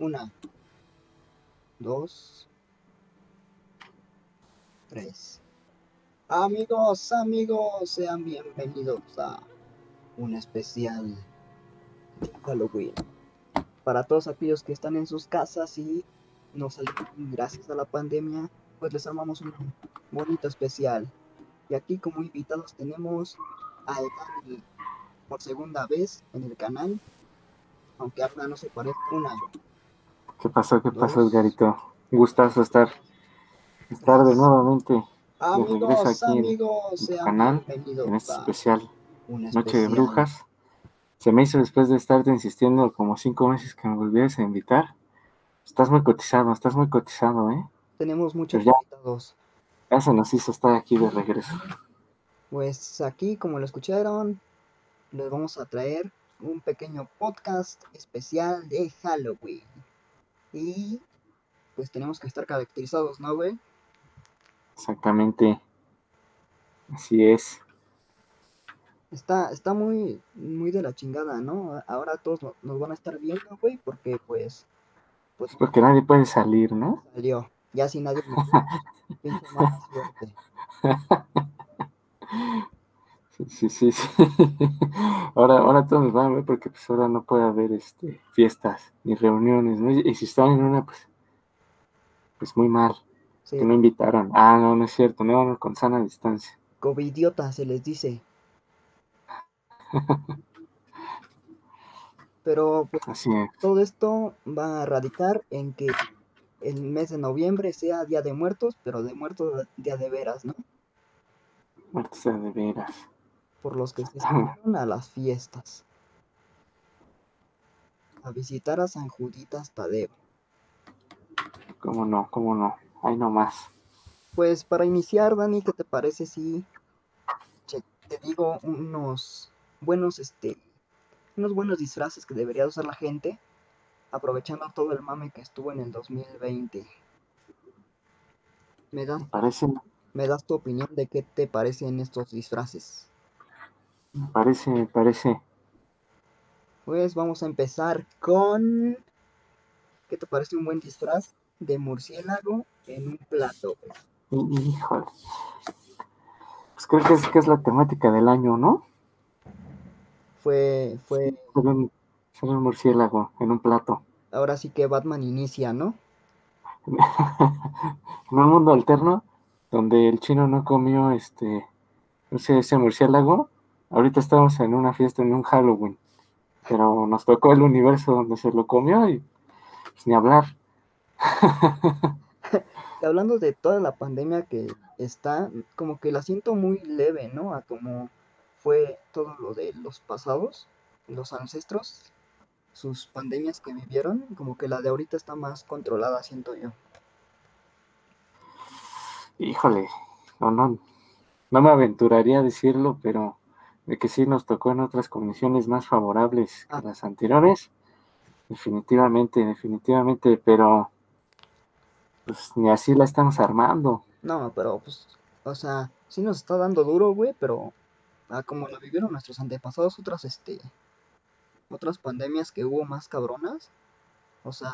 Una, dos, tres. Amigos, amigos, sean bienvenidos a un especial de Halloween. Para todos aquellos que están en sus casas y no salieron gracias a la pandemia, pues les armamos un bonito especial. Y aquí como invitados tenemos a Dani por segunda vez en el canal, aunque ahora no se parezca un año. ¿Qué pasó? ¿Qué pasó, Edgarito? Gustazo estar, estar de nuevamente de regreso aquí en- amigos, en tu sean canal, en este especial Noche de. Brujas. Se me hizo después de estarte insistiendo como cinco meses que me volvieras a invitar. Estás muy cotizado, estás muy cotizado, ¿eh? Tenemos muchos Pues ya. invitados. Ya se nos hizo estar aquí de regreso. Pues aquí, como lo escucharon, les vamos a traer un pequeño podcast especial de Halloween. Y pues tenemos que estar caracterizados, ¿no, güey? Exactamente. Así es. Está, está muy, muy de la chingada, ¿no? Ahora todos no- nos van a estar viendo, güey, porque pues, pues Es porque nadie puede salir, ¿no? salió. Ya si nadie me pinche mala suerte. Sí, sí, sí. Ahora, ahora todos nos van a ver porque pues ahora no puede haber este, fiestas ni reuniones, ¿no? Y, si están en una, pues, pues muy mal, Sí, que no invitaron. Ah, no, no es cierto, no, no, con sana distancia. covidiota se les dice. Pero pues Así es. todo esto va a radicar en que el mes de noviembre sea Día de Muertos, pero de muertos día de veras, ¿no? Muertos de veras. Por los que se salieron a las fiestas. A visitar a San Juditas Tadeo. ¿Cómo no? ¿Cómo no? Ahí nomás. Pues para iniciar, Dani, ¿qué te parece si che- te digo unos buenos, este, unos buenos disfraces que debería usar la gente, aprovechando todo el mame que estuvo en el 2020? ¿Me das, Me parece, me das tu opinión de qué te parecen estos disfraces? Me parece, me parece. Pues vamos a empezar con... ¿Qué te parece un buen disfraz de murciélago en un plato? Híjole. Pues creo que es, que es la temática del año, ¿no? Fue, fue, Ser un, ser un murciélago en un plato. ahora sí que Batman inicia, ¿no? en un mundo alterno donde el chino no comió este ese, ese murciélago, ahorita estamos en una fiesta en un Halloween, pero nos tocó el universo donde se lo comió y pues, ni hablar. Y hablando de toda la pandemia que está, como que la siento muy leve, ¿no? A como fue todo lo de los pasados, los ancestros, sus pandemias que vivieron, como que la de ahorita está más controlada, siento yo. Híjole, no, no, no me aventuraría a decirlo, pero de que sí nos tocó en otras condiciones más favorables que Ah. las anteriores, definitivamente, definitivamente, pero pues ni así la estamos armando. No, pero pues, o sea, sí nos está dando duro, güey, pero a como la vivieron nuestros antepasados, otras, este, otras pandemias que hubo más cabronas, o sea,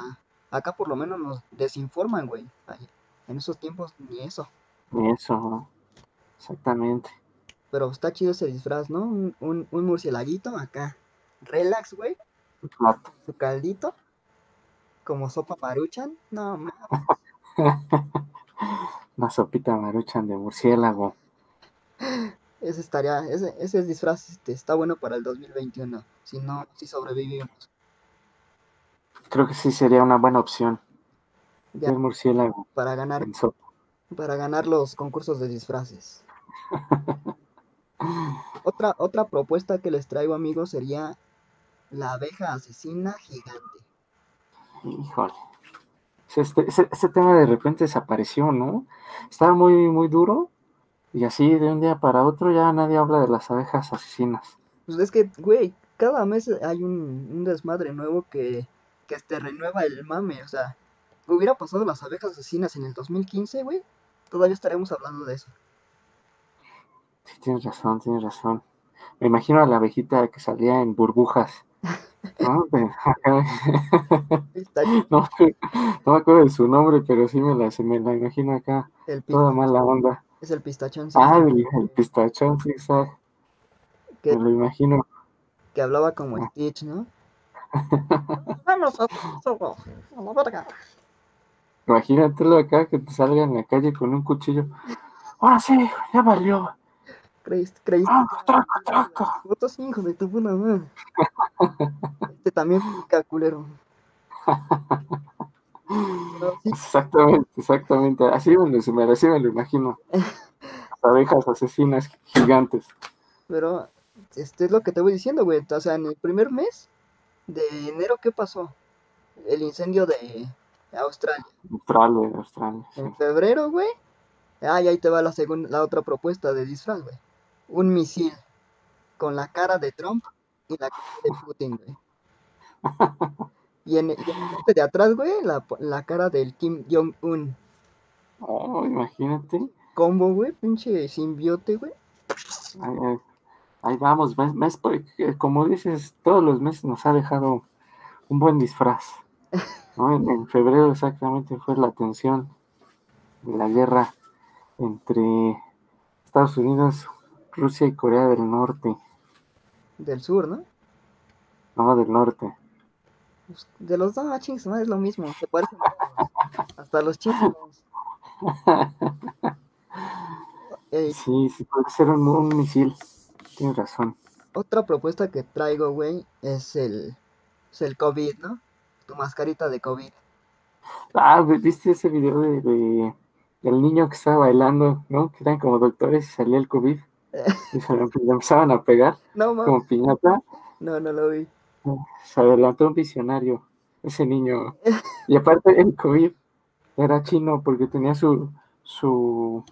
acá por lo menos nos desinforman, güey. Ay, En esos tiempos ni eso. Ni eso, ¿no? exactamente. Pero está chido ese disfraz, ¿no? Un, un, un murcielaguito acá. Relax, güey. Su caldito. Como sopa maruchan. No, ma- Una sopita maruchan de murciélago. ese estaría, ese, ese disfraz este, está bueno para el 2021. Si no, si sobrevivimos. Creo que sí sería una buena opción. Ya, El murciélago para ganar, para ganar los concursos de disfraces. Otra, otra propuesta que les traigo, amigos, sería la abeja asesina gigante. Híjole. Este, tema de repente desapareció, ¿no? Estaba muy, muy duro. Y así de un día para otro ya nadie habla de las abejas asesinas. Pues es que, güey, cada mes hay un, un desmadre nuevo que, que te renueva el mame. O sea, hubiera pasado las abejas asesinas en el 2015, güey. Todavía estaremos hablando de eso. Sí, tienes razón, tienes razón. Me imagino a la abejita que salía en burbujas. No, pero- ajá. Pistache, no, no me acuerdo de su nombre, pero sí me la, se me la imagino acá, el toda mala onda. es el pistachón sí, Ah, el, el pistachón zigzag, que, me lo imagino. que hablaba como Stitch, ¿no? Vamos a, a la verga. Imagínatelo acá que te salga en la calle con un cuchillo. Ahora sí, ya valió. Creíste, creíste. Ah, traca, traca. Votos hijo de tu puta madre. Este también pica, culero. Sí, Exactamente, exactamente. Así me lo, se me- así me lo imagino. Las abejas asesinas gigantes. pero este es lo que te voy diciendo, güey. O sea, en el primer mes de enero, ¿qué pasó? El incendio de Australia. Australia, Australia. sí. En febrero, güey. Ah, y ahí te va la segunda, la otra propuesta de disfraz, güey. Un misil con la cara de Trump y la cara de Putin, güey. Y en, y en de atrás, güey, la, la cara del Kim Jong-un. Oh, imagínate. Combo, güey, pinche simbiote, güey. Ahí, ahí- ahí vamos, mes, mes por- eh, como dices, todos los meses nos ha dejado un buen disfraz. ¿no? En, en febrero exactamente fue la tensión de la guerra entre Estados Unidos, Rusia y Corea del Norte. Del sur, ¿no? No, del norte. Pues, de los dos, ah, su madre, es lo mismo, se parecen. Hasta los chinos. Ey, Sí, sí, puede ser un, un misil. Tienes razón. otra propuesta que traigo, güey, es el, es el COVID, ¿no? Tu mascarita de COVID. Ah, ¿vi- ¿viste ese video de, de- del niño que estaba bailando, ¿no? Que eran como doctores y salía el COVID y se lo le empezaban a pegar No, como piñata. No, no lo vi. Se adelantó un visionario, ese niño. Y aparte el COVID era chino porque tenía su, su,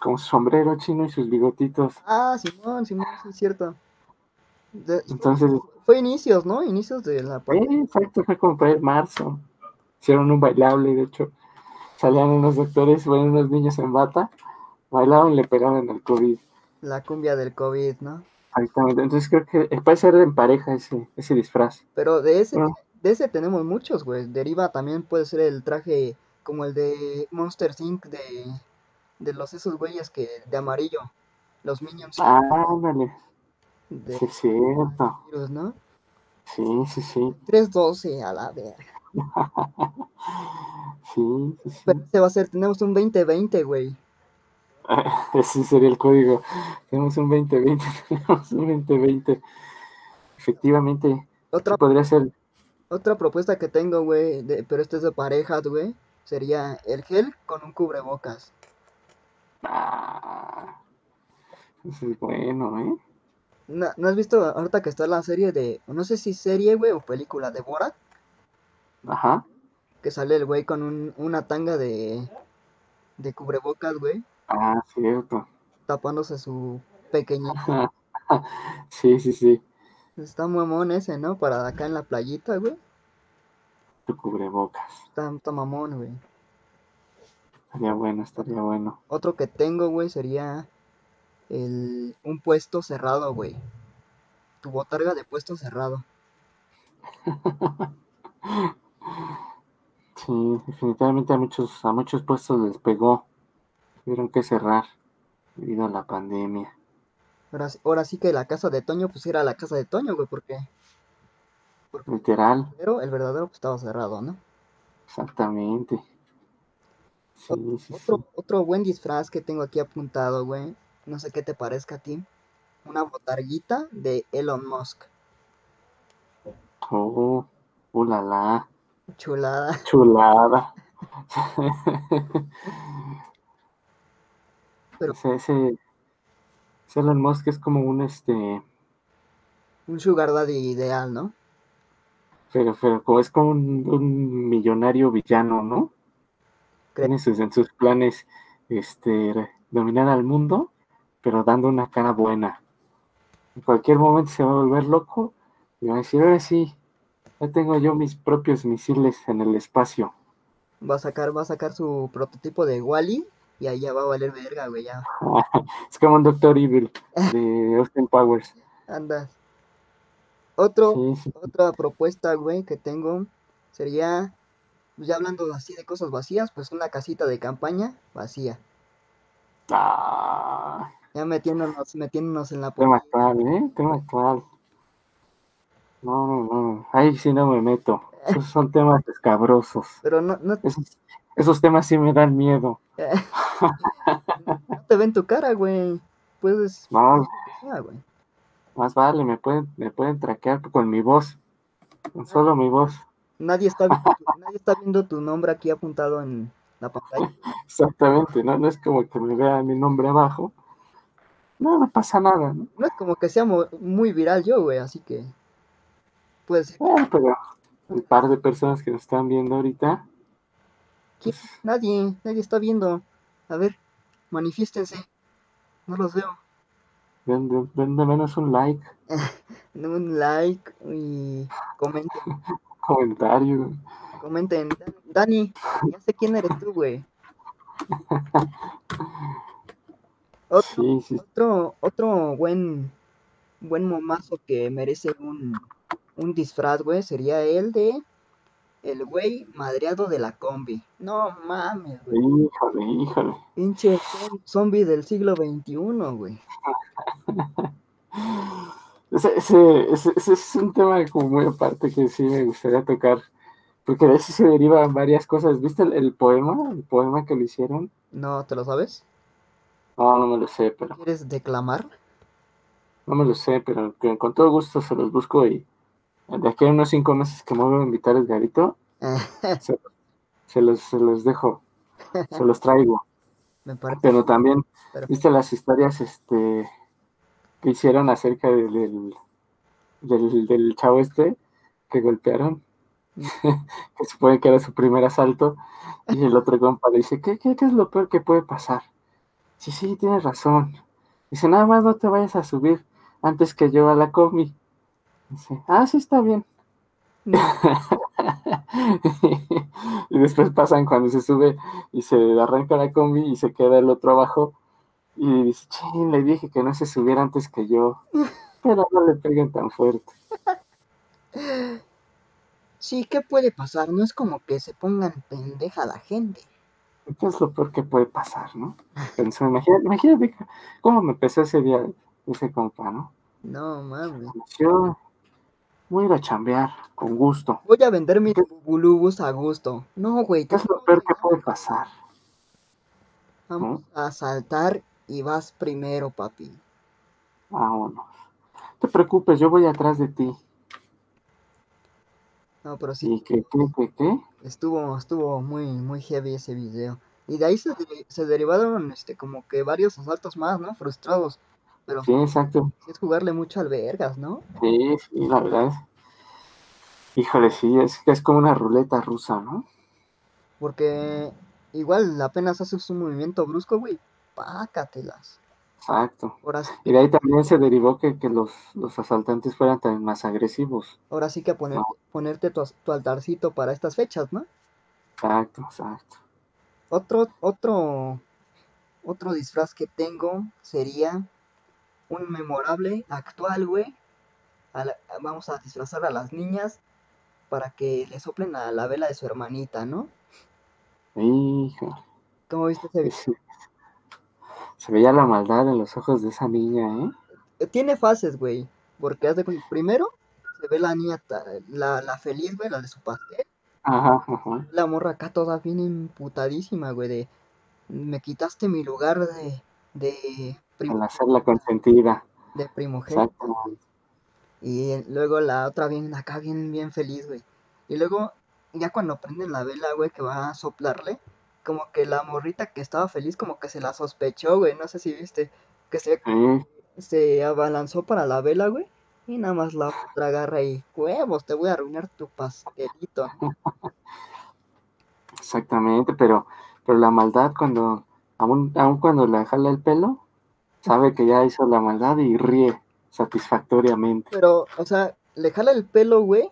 como su sombrero chino y sus bigotitos. Ah, Simón, Simón, sí es cierto. De- Entonces, fue inicios, ¿no? Inicios de la eh, exacto, fue como para el marzo. Hicieron un bailable, de hecho, salían unos doctores, unos niños en bata, bailaban y le pegaban al COVID. La cumbia del COVID, ¿no? Exactamente. Entonces creo que eh, puede ser en pareja ese, ese disfraz. Pero de ese, Ah. de ese tenemos muchos, güey. Deriva también puede ser el traje como el de Monster Inc. de, de los esos güeyes que de amarillo. Los Minions Ah, ándale. de Sí, cierto. virus, ¿no? Sí, sí, sí. 312 a la verga. Sí, sí, sí. Pero ese va a ser, tenemos un 2020, güey. Ese sería el código. Tenemos un 2020, tenemos un 2020. Efectivamente, Otra, podría ser. otra propuesta que tengo, güey, pero este es de parejas, güey, sería el gel con un cubrebocas. Ah, eso es bueno, ¿eh? ¿No, no has visto ahorita que está la serie de, no sé si serie, güey, o película de Borat? Ajá. Que sale el güey con un, una tanga de, de cubrebocas, güey, Ah, cierto. tapándose su pequeñito. Sí, sí, sí. Está mamón ese, ¿no? Para acá en la playita, güey. Tu cubrebocas. Está, está mamón, güey. Estaría bueno, estaría bueno. Otro que tengo, güey, sería el, un puesto cerrado, güey. Tu botarga de puesto cerrado. Sí, definitivamente a muchos, a muchos puestos les pegó. Tuvieron que cerrar debido a la pandemia. Ahora, sí- ahora sí que la casa de Toño, pues era la casa de Toño, güey, porque Literal, pero el verdadero pues, estaba cerrado, ¿no? exactamente. Sí. Otro, otro buen disfraz que tengo aquí apuntado, güey. No sé qué te parezca a ti. Una botarguita de Elon Musk. Oh, uh, la, la, Chulada. chulada. Pero- ese, ese, ese Elon Musk es como un este, Un sugar daddy ideal, ¿no? pero, pero es como un, un millonario villano, ¿no? Tiene sus, en sus planes este, dominar al mundo, pero dando una cara buena. En cualquier momento se va a volver loco y va a decir, ahora sí, ya tengo yo mis propios misiles en el espacio. Va a sacar, va a sacar su prototipo de Wally y ahí ya va a valer verga, güey, ya. Es como un Doctor Evil de Austin Powers. Andas. Otro, Sí, sí. otra propuesta, güey, que tengo sería, pues, ya hablando así de cosas vacías, pues una casita de campaña vacía. Ah, Ya metiéndonos, metiéndonos en la tema política. actual, ¿eh? Tema actual. No, no, no. Ahí sí no me meto. Esos son temas escabrosos. Pero no, no, Esos, esos temas sí me dan miedo. no te ven tu cara, güey. Puedes, No, güey. más vale, me pueden, me pueden traquear con mi voz. Con solo mi voz. Nadie está, viendo nadie está viendo tu nombre aquí apuntado en la pantalla. Exactamente, ¿no? No es como que me vea mi nombre abajo. No, no pasa nada, ¿no? No es como que sea muy viral yo, güey, así que puede ser. Bueno, pero el par de personas que nos están viendo ahorita, ¿Quién? Nadie, nadie está viendo. A ver, manifiéstense. No los veo. den, de menos un like, Un like y comenten, comentario. comenten. Dan- Dani, ya sé quién eres tú, güey. Otro, Sí, sí, otro, otro buen, buen momazo que merece un, un disfraz, güey, sería el de el güey madreado de la combi. No mames, güey. híjole, híjole. Pinche zom- zombie del siglo XXI, güey. Ese, ese, ese- ese es un tema como muy aparte que sí me gustaría tocar, porque de eso se derivan varias cosas. ¿Viste el, el poema? El poema que le hicieron. ¿No te lo sabes? No, no me lo sé, pero ¿Quieres declamar? no me lo sé, pero con todo gusto se los busco y de aquí a unos cinco meses que me vuelva a invitar el garito, se, se los, se los dejo, se los traigo. Me parece. Pero también, perfecto. ¿viste las historias este que hicieron acerca del, del, del, del chavo este que golpearon? que supone que era su primer asalto, y el otro compa le dice, ¿qué, qué, qué es lo peor que puede pasar? Sí, sí, tienes razón. Dice, nada más no te vayas a subir antes que yo a la combi. Dice, ah, sí, está bien. y después pasan cuando se sube y se arranca la combi y se queda el otro abajo. Y dice, ching, le dije que no se subiera antes que yo. Pero no le peguen tan fuerte. Sí, ¿qué puede pasar? No es como que se pongan pendeja la gente. ¿Qué es lo peor que puede pasar, no? Pensó, imagínate, imagínate cómo me empezó ese día ese compa, ¿no? No mames. Yo voy a ir a chambear con gusto. Voy a vender mis bubulubus a gusto. No, güey. ¿Qué es lo peor que puede pasar? Vamos a asaltar y vas primero, papi. Vámonos. No te preocupes, yo voy atrás de ti. No, pero sí, ¿Y qué, qué, qué, qué? estuvo, estuvo muy, muy heavy ese video. Y de ahí se, se derivaron, este, como que varios asaltos más, ¿no? Frustrados. Pero Sí, exacto. es jugarle mucho al vergas, ¿no? Sí, sí, la verdad. Híjole, sí, es que es como una ruleta rusa, ¿no? Porque igual apenas haces un movimiento brusco, güey, pácatelas. Exacto. Ahora, sí- Y de ahí también se derivó que, que los, los asaltantes fueran también más agresivos. ahora sí que a poner, ponerte tu, tu altarcito para estas fechas, ¿no? Exacto, exacto. Otro, otro, otro disfraz que tengo sería un memorable actual, güey. Vamos a disfrazar a las niñas para que le soplen a la vela de su hermanita, ¿no? Híjole. ¿Cómo viste ese video? Se veía la maldad en los ojos de esa niña, ¿eh? Eh, Tiene fases, güey. Porque haz de primero se ve la niña, la, la feliz, güey, la de su pastel. Ajá, ajá. La morra acá toda bien imputadísima, güey, de me quitaste mi lugar de, de, prim- Al hacer la consentida. de primogénito. Y luego la otra bien acá, bien, bien feliz, güey. Y luego, ya cuando prenden la vela, güey, que va a soplarle, como que la morrita que estaba feliz, como que se la sospechó, güey. No sé si viste, que se, se abalanzó para la vela, güey. Y nada más la otra agarra y, huevos, te voy a arruinar tu pastelito. exactamente, pero, pero la maldad cuando, aún, aún cuando le jala el pelo, sabe que ya hizo la maldad y ríe satisfactoriamente. Pero, o sea, le jala el pelo, güey.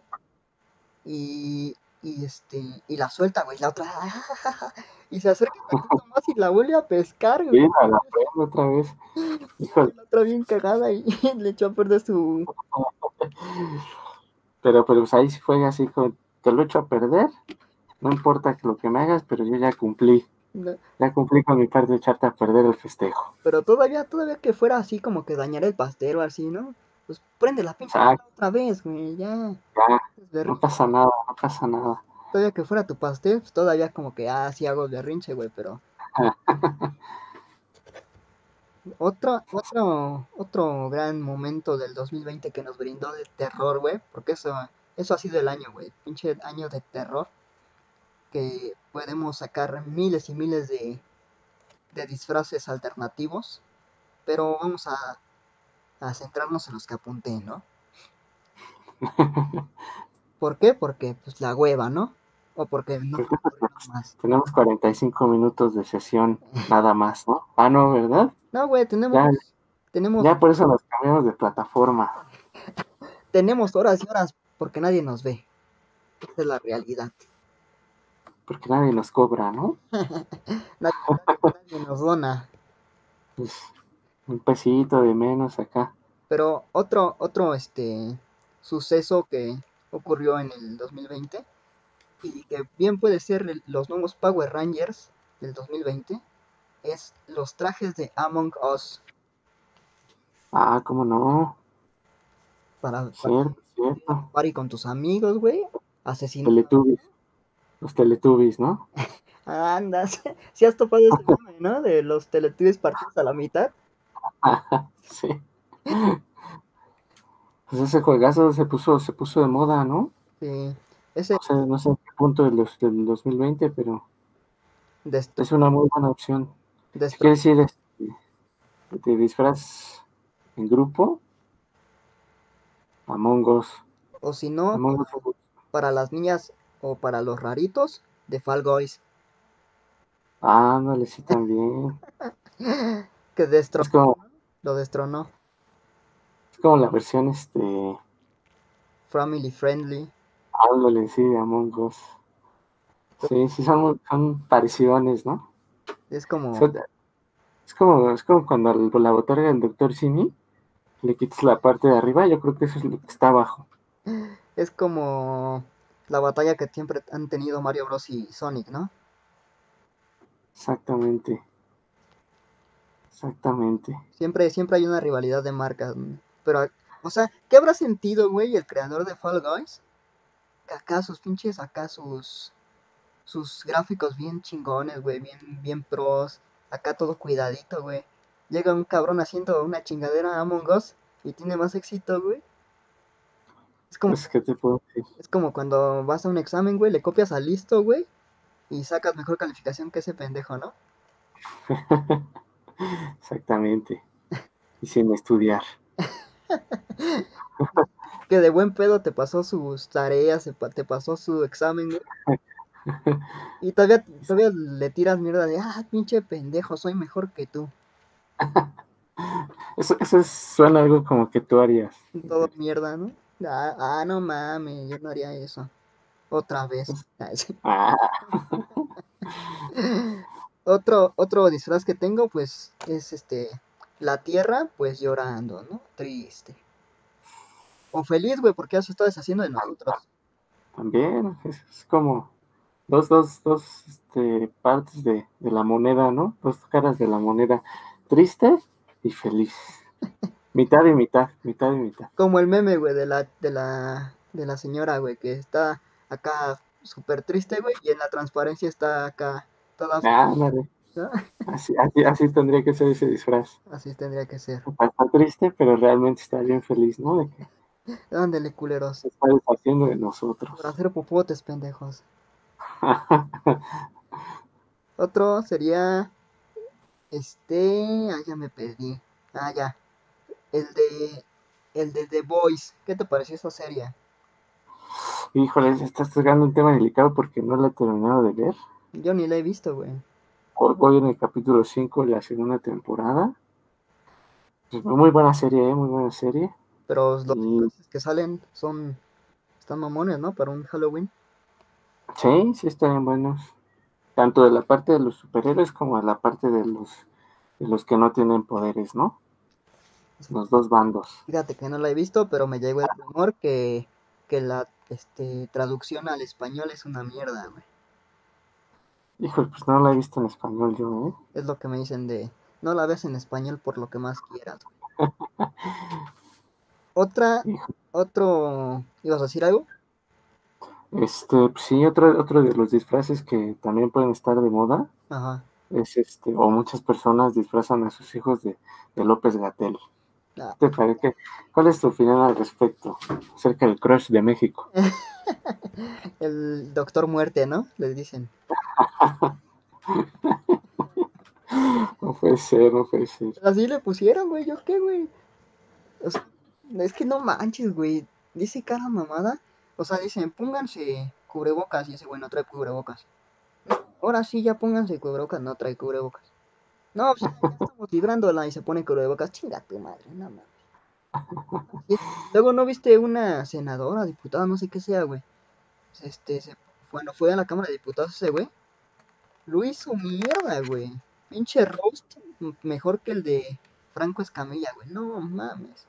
Y, y este, y la suelta, güey. La otra, y se acerca un poquito más y la vuelve a pescar, güey. Sí, la, otra vez. Híjole, La otra bien cagada y le echó a perder su, Pero, pero pues ahí fue así, te lo echo a perder, no importa lo que me hagas, pero yo ya cumplí. No, Ya cumplí con mi parte de echarte a perder el festejo. Pero todavía, todavía que fuera así como que dañar el pastel o así, ¿no? Pues prende la pinche otra vez, güey, ya. Ya, no pasa nada, no pasa nada. Todavía que fuera tu pastel, pues todavía como que, ah, sí hago berrinche, güey, pero... Otro, otro, otro gran momento del 2020 que nos brindó de terror, güey, porque eso, eso ha sido el año, güey, pinche año de terror, que podemos sacar miles y miles de, de disfraces alternativos, pero vamos a, a centrarnos en los que apunté, ¿no? ¿Por qué? Porque, pues, la hueva, ¿no? O porque no más. Tenemos 45 minutos de sesión nada más, ¿no? Ah, no, ¿verdad? No, güey, tenemos, Ya, tenemos, ya por eso nos cambiamos de plataforma. tenemos horas y horas porque nadie nos ve. Esa es la realidad. Porque nadie nos cobra, ¿no? Nadie, nadie nos dona. Pues un pesito de menos acá. Pero otro, otro, este, suceso que ocurrió en el 2020 y que bien puede ser los nuevos Power Rangers del 2020 es los trajes de Among Us Ah, ¿cómo no? para, para Cierto, cierto. party con tus amigos, güey. Asesinar. Teletubbies. Los Teletubbies, ¿no? Andas. Si has topado ese meme, ¿no? De los Teletubbies partidos a la mitad. sí. Pues ese juegazo se puso, se puso de moda, ¿no? Sí. Ese O sea, no sé en qué punto de los, del 2020, pero es una muy buena opción. Si destro- quieres ir este, de disfraz en grupo, Among Us. o si no, Among Us. para las niñas o para los raritos, de Fall Guys. Ándale, sí, también. Que destro Es como, lo destronó. es como la versión, este, Family friendly. ándale, sí, de Among Us. Sí, sí, son, son parecidones, ¿no? Es como. Son- Es como, es como cuando la botarga del doctor Simi le quitas la parte de arriba, yo creo que eso es lo que está abajo. Es como la batalla que siempre han tenido Mario Bros. y Sonic, ¿no? Exactamente. Exactamente. Siempre, siempre hay una rivalidad de marcas. Pero, o sea, ¿qué habrá sentido, güey, el creador de Fall Guys? Que acá sus pinches, acá sus, sus gráficos bien chingones, güey, bien, bien pros. Acá todo cuidadito, güey. Llega un cabrón haciendo una chingadera a Among Us y tiene más éxito, güey. Es como, Pues, ¿qué te puedo decir? es como cuando vas a un examen, güey, le copias al listo, güey, y sacas mejor calificación que ese pendejo, ¿no? Exactamente. Y sin estudiar. Que de buen pedo te pasó sus tareas, te pasó su examen, güey. Y todavía, todavía le tiras mierda de, ah, pinche pendejo, soy mejor que tú. Eso, eso es- suena algo como que tú harías. Todo mierda, ¿no? Ah, ah, no mames, yo no haría eso. Otra vez. Ah. Ah, Otro, otro disfraz que tengo, pues, es este, la tierra, pues llorando, ¿no? Triste. O feliz, güey, porque se está deshaciendo de nosotros. también es, es como dos, dos, dos este, partes de, de la moneda, ¿no? Dos caras de la moneda. Triste y feliz. Mitad y mitad, mitad y mitad. Como el meme, güey, de la, de la, de la señora, güey, que está acá súper triste, güey, y en la transparencia está acá toda Ándale. ¿no? Así, así, así tendría que ser ese disfraz. Así tendría que ser. Está triste, pero realmente está bien feliz, ¿no? De que Ándale, culeros. se está deshaciendo de nosotros. Por hacer popotes, pendejos. Otro sería. Este. Ah, ya me perdí. Ah, ya. El de. El de The Voice. ¿Qué te pareció esa serie? Híjole, estás tocando un tema delicado porque no la he terminado de ver. Yo ni la he visto, güey. Hoy voy en el capítulo 5 de la segunda temporada. Muy buena serie, ¿eh? Muy buena serie. Pero los Y- que salen son. Están mamones, ¿no? Para un Halloween. Sí, sí están buenos. Tanto de la parte de los superhéroes como de la parte de los, de los que no tienen poderes, ¿no? Los dos bandos. Fíjate que no la he visto, pero me llegó el rumor que, que la este, traducción al español es una mierda, güey. Híjole, pues no la he visto en español yo, ¿eh? Es lo que me dicen de, no la ves en español por lo que más quieras. Otra, otro, ¿ibas a decir algo? Este, pues sí, otro, otro de los disfraces que también pueden estar de moda Ajá. es este, o muchas personas disfrazan a sus hijos de, de López Gatel. ¿Te parece? ¿Cuál es tu opinión al respecto acerca del crush de México? El doctor muerte, ¿no? Les dicen. No puede ser, no puede ser. Así le pusieron, güey, ¿yo qué, güey? O sea, es que no manches, güey. Dice cara mamada. O sea, dicen, pónganse cubrebocas. Y ese güey no trae cubrebocas. Ahora sí, ya pónganse cubrebocas. No trae cubrebocas. No, pues, estamos librándola y se pone cubrebocas. Chinga tu madre, no mames. Luego, ¿no viste una senadora, diputada, no sé qué sea, güey? Este, se, bueno, fue a la Cámara de Diputados ese güey. Lo hizo mierda, güey. Pinche roast mejor que el de Franco Escamilla, güey. No mames.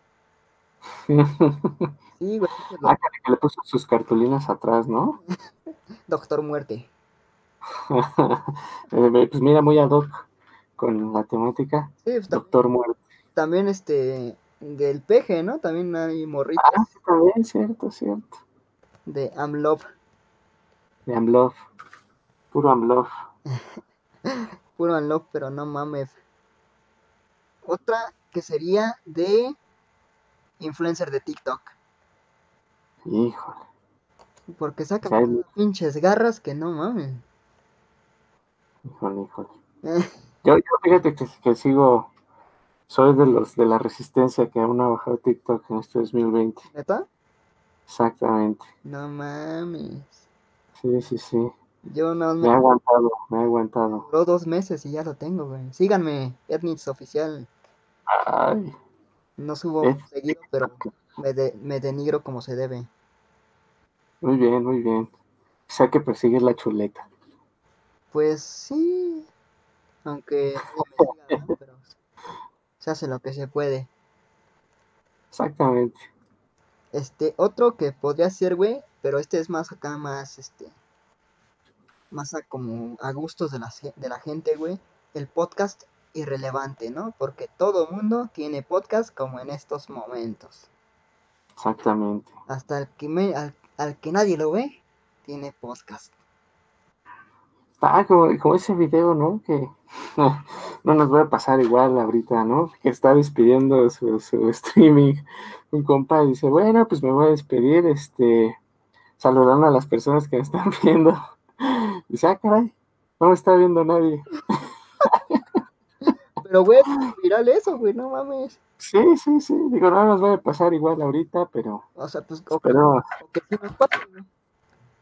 Sí, güey. Ah, que le puso sus cartulinas atrás, ¿no? Doctor Muerte. Eh, pues mira, muy ad hoc con la temática. Sí, pues, Doctor Muerte. también este. Del peje, ¿no? También hay morritos Ah, sí, también, cierto, cierto. de Amlov. De Amlove. Puro Amlove. Puro Amlov, pero no mames. Otra que sería de influencer de TikTok. Híjole. Porque sacan unas pinches garras que no mames. Híjole, híjole. Yo, yo fíjate que, que sigo, soy de los de la resistencia que aún ha bajado TikTok en este 2020. ¿Neta? Exactamente. No mames. Sí, sí, sí. Yo no Me me aguantado, me ha aguantado. duró dos meses y ya lo tengo, güey. Síganme, Etnix oficial. Ay, No subo Eh, seguido, pero me, de- me denigro como se debe. muy bien, muy bien. O sea que persigues la chuleta. Pues sí. Aunque nadie me siga, ¿no? Pero se hace lo que se puede. Exactamente. Este, otro que podría ser, güey, pero este es más acá, más, este, más a como a gustos de la, de la gente, güey. El podcast irrelevante, ¿no? Porque todo mundo tiene podcast como en estos momentos. Exactamente. Hasta el que, me, al, al que nadie lo ve, tiene podcast. Ah, como, como ese video, ¿no? Que no nos va a pasar igual ahorita, ¿no? Que está despidiendo su, su streaming. Un compa dice, bueno, pues me voy a despedir, este, saludando a las personas que me están viendo. Dice, ah, caray, no me está viendo nadie. Pero, güey, viral eso, güey, no mames. Sí, sí, sí. Digo, no nos va a pasar igual ahorita, pero, O sea, pues, o que, pero sí nos pasa,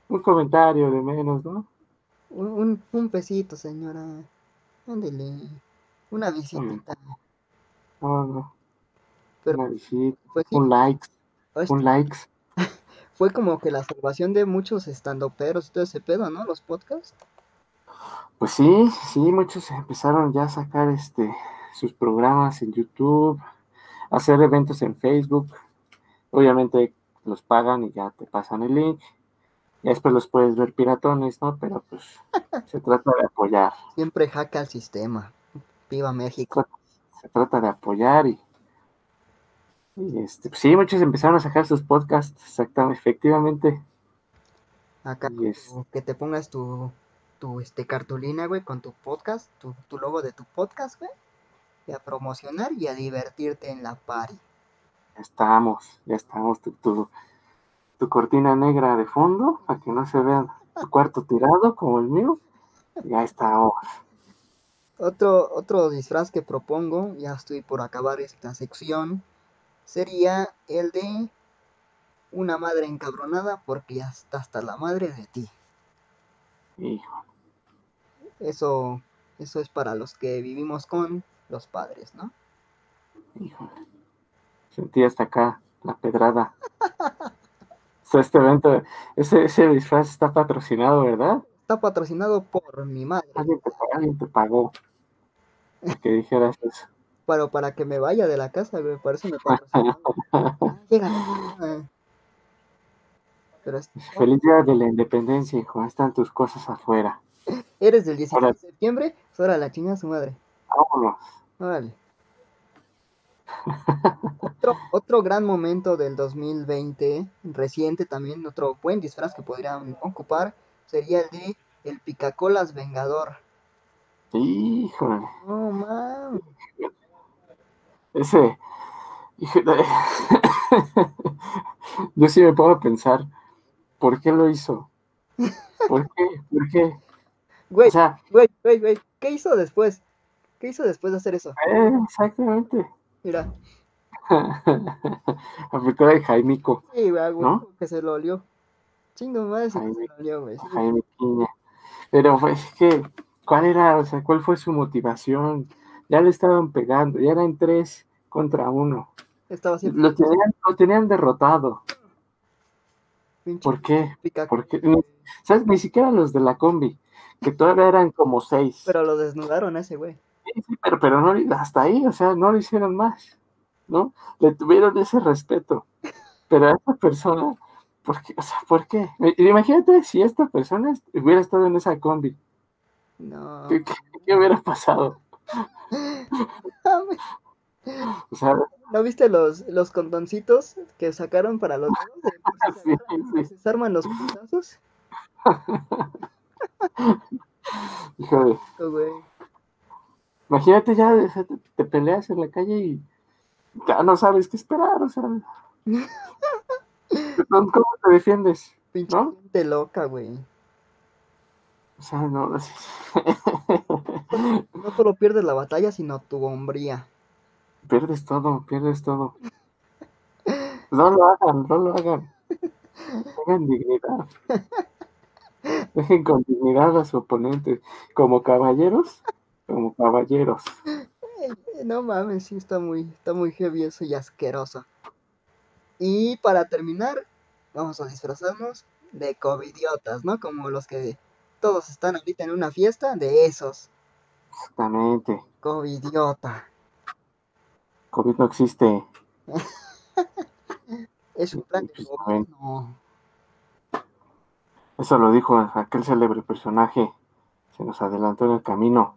un comentario de menos, ¿no? Un, un, un pesito, señora. Ándele. Una visita. No, no. Pero, Una visita, pues un like, es- un like. fue como que la salvación de muchos estandoperos y todo ese pedo, ¿no? Los podcasts. Pues sí, sí, muchos empezaron ya a sacar este sus programas en YouTube, hacer eventos en Facebook. Obviamente los pagan y ya te pasan el link. Después los puedes ver piratones, ¿no? Pero pues se trata de apoyar. Siempre hacka el sistema. Viva México. se trata de apoyar y, y, este, pues sí, muchos empezaron a sacar sus podcasts, exactamente, efectivamente. Acá Y es- tu- que te pongas tu, tu este, cartulina, güey, con tu podcast, tu, tu logo de tu podcast, güey. Y a promocionar y a divertirte en la party. Ya estamos, ya estamos. Tu, tu, tu cortina negra de fondo, para que no se vea tu cuarto tirado como el mío. Ya estamos. Otro, otro disfraz que propongo, ya estoy por acabar esta sección, sería el de una madre encabronada porque ya está hasta la madre de ti. Hijo, Eso, eso es para los que vivimos con los padres, ¿no? híjole. Sentí hasta acá la pedrada. Sea, este evento, ese, ese disfraz está patrocinado, ¿verdad? Está patrocinado por mi madre. Alguien te, alguien te pagó. Que dijeras eso. Pero para que me vaya de la casa, güey. Por eso me patrocinaba. Ah, llega. Pero es- Feliz día de la independencia, hijo. Están tus cosas afuera. eres del 16 Ahora- de septiembre, pues ahora la chinga su madre. Vámonos. Órale. otro, otro gran momento del 2020, reciente también, otro buen disfraz que podrían ocupar, sería el de el Picacolas Vengador. Híjole. No mames. Ese. híjole. Yo sí me pongo a pensar, ¿por qué lo hizo? ¿Por qué? ¿Por qué? Güey, O sea, güey, güey, güey. ¿Qué hizo después? ¿Qué hizo después de hacer eso? eh, exactamente. Mira, Aplicó el Jaimico, sí, güey, ¿No? que se lo olió. Chingo madre, se lo olió, güey. Piña. Pero fue es que, ¿cuál era? O sea, ¿cuál fue su motivación? Ya le estaban pegando, ya eran tres contra uno. Estaba siempre Lo tenían, lo tenían derrotado. pinche ¿Por qué? pica- ¿Por qué? Ni- ¿Sabes? Ni siquiera los de la combi, que todavía eran como seis. Pero lo desnudaron a ese güey. Sí, pero, pero no, hasta ahí, o sea, no lo hicieron más, ¿no? Le tuvieron ese respeto. Pero a esta persona, ¿por qué? O sea, ¿por qué? I- Imagínate si esta persona hubiera estado en esa combi, No. ¿qué, qué- qué hubiera pasado? O sea, ¿No viste los, los condoncitos que sacaron para los dedos? De por si se Sí, agarran, sí. si se arman los putazos. híjole, Oh. Imagínate ya, te, te peleas en la calle y ya no sabes qué esperar, o sea, ¿cómo te defiendes? Pinche loca, güey. O sea, no, no sé. No solo pierdes la batalla, sino tu hombría. Pierdes todo, pierdes todo. No lo hagan, no lo hagan. Tengan dignidad. Dejen con dignidad a su oponente. Como caballeros, como caballeros. Eh, No mames, sí está muy, está muy heavy eso y asqueroso. Y para terminar, vamos a disfrazarnos de covidiotas, ¿no? Como los que todos están ahorita en una fiesta, de esos. Exactamente. Covidiota. COVID no existe. Es un plan de gobierno. Eso lo dijo aquel célebre personaje. Se nos adelantó en el camino.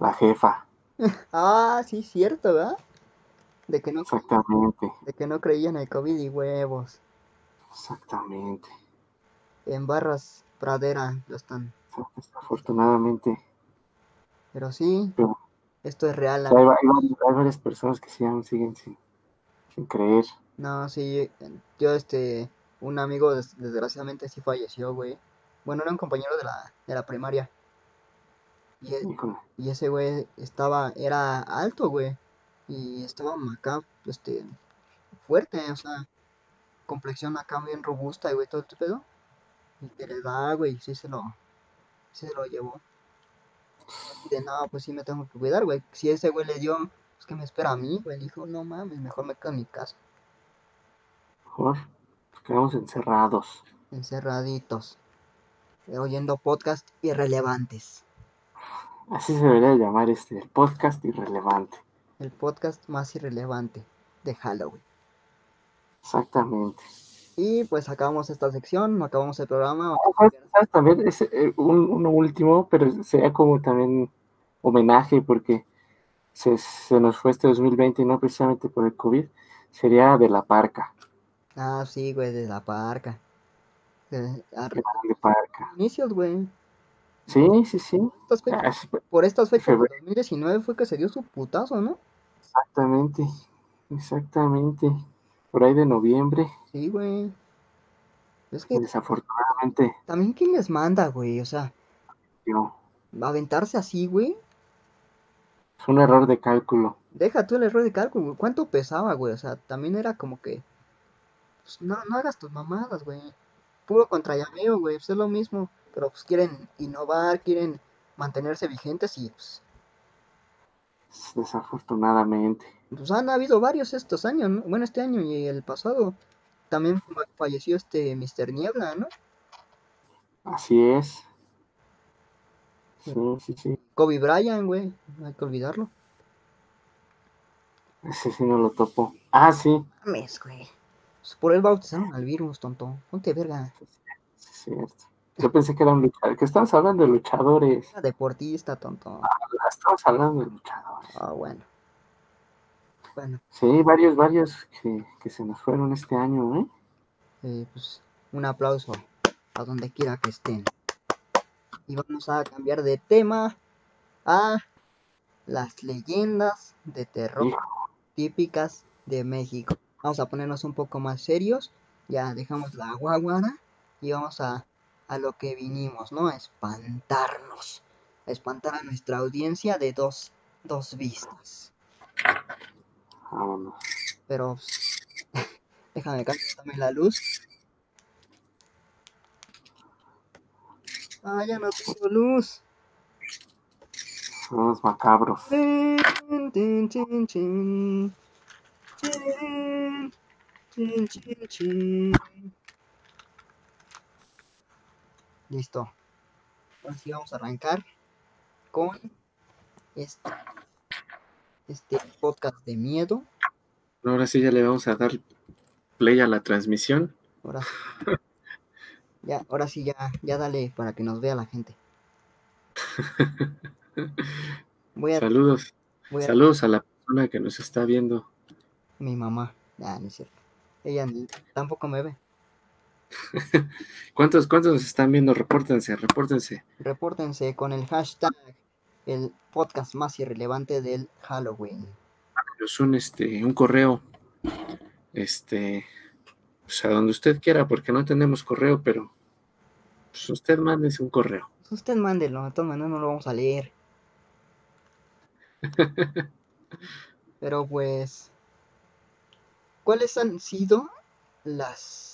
La jefa. Ah, sí, cierto, ¿verdad? De que no, Exactamente. de que no creían en el COVID y huevos. Exactamente. En barras pradera lo están. Desafortunadamente. Pero sí, Pero- esto es real. Hay, va- hay varias- hay varias personas que sí aún siguen sin, sin creer. No, sí, yo este, un amigo des- desgraciadamente sí falleció, güey. Bueno, era un compañero de la, de la primaria. Y, e- y ese güey estaba, era alto, güey. Y estaba acá, este, fuerte, o sea, complexión acá bien robusta, y güey, todo este pedo. Y que le da, güey, sí se lo, sí se lo llevó. Y de no, pues sí me tengo que cuidar, güey. Si ese güey le dio, pues que me espera a mí, güey. Dijo, no mames, mejor me quedo en mi casa. Mejor nos quedamos encerrados. encerraditos, oyendo podcast irrelevantes. Así se debería llamar este el podcast irrelevante. El podcast más irrelevante de Halloween. Exactamente. Y pues acabamos esta sección, acabamos el programa. ¿Sabes, sabes también? Es eh, un, uno último, pero sería como también homenaje porque se, se nos fue este 2020 y no precisamente por el COVID. Sería de la parca. Ah, sí, güey, de la parca. De la parca. inicios, güey. Sí, sí, sí. Estas fechas- Ah, por estas fechas de febrero. 2019 fue que se dio su putazo, ¿no? Exactamente. Exactamente. Por ahí de noviembre. Sí, güey. Es que Desafortunadamente, también quién les manda, güey. O sea, yo. aventarse así, güey. Es un error de cálculo. Deja tú el error de cálculo, güey. ¿Cuánto pesaba, güey? O sea, también era como que. Pues no, no hagas tus mamadas, güey. Puro contrallameo, güey. Pues es lo mismo. Pero pues quieren innovar, quieren mantenerse vigentes y pues, Desafortunadamente. pues han habido varios estos años, ¿no? Bueno, este año y el pasado. También fa- falleció este Mr. Niebla, ¿no? Así es. Sí, sí, sí. Kobe Bryant, güey. No hay que olvidarlo. Ese sí no lo topo. Ah, sí. Mames, güey. Pues por él bautizaron al virus, tonto. Ponte verga. sí, es cierto. Yo pensé que era un luchador. Que estamos hablando de luchadores. Era deportista, tonto. Estamos hablando de luchadores. Ah, bueno. Bueno, Sí, varios, varios que, que se nos fueron este año, ¿eh? eh, pues un aplauso a donde quiera que estén. Y vamos a cambiar de tema a las leyendas de terror Hijo. típicas de México. Vamos a ponernos un poco más serios. Ya dejamos la guaguara y vamos a, a lo que vinimos, ¿no? A espantarnos. A espantar a nuestra audiencia de dos, dos vistas. Pero déjame cambiarme la luz. Ah, ya no tengo luz. Somos macabros. Listo. Ahora sí vamos a arrancar con este, este podcast de miedo. Ahora sí ya le vamos a dar play a la transmisión. Ahora sí. Ya, ahora sí ya, ya dale para que nos vea la gente. Voy a, Saludos. voy a Saludos a la persona que nos está viendo. mi mamá. Ah, no es cierto. Ella ni- tampoco me ve. ¿Cuántos, cuántos nos están viendo? Repórtense, repórtense. Repórtense con el hashtag el podcast más irrelevante del Halloween. Nos un, este, un correo. Este. Pues a donde usted quiera, porque no tenemos correo, pero. Pues usted mándese un correo. Usted mándelo, de todas maneras no lo vamos a leer. Pero pues, ¿cuáles han sido las...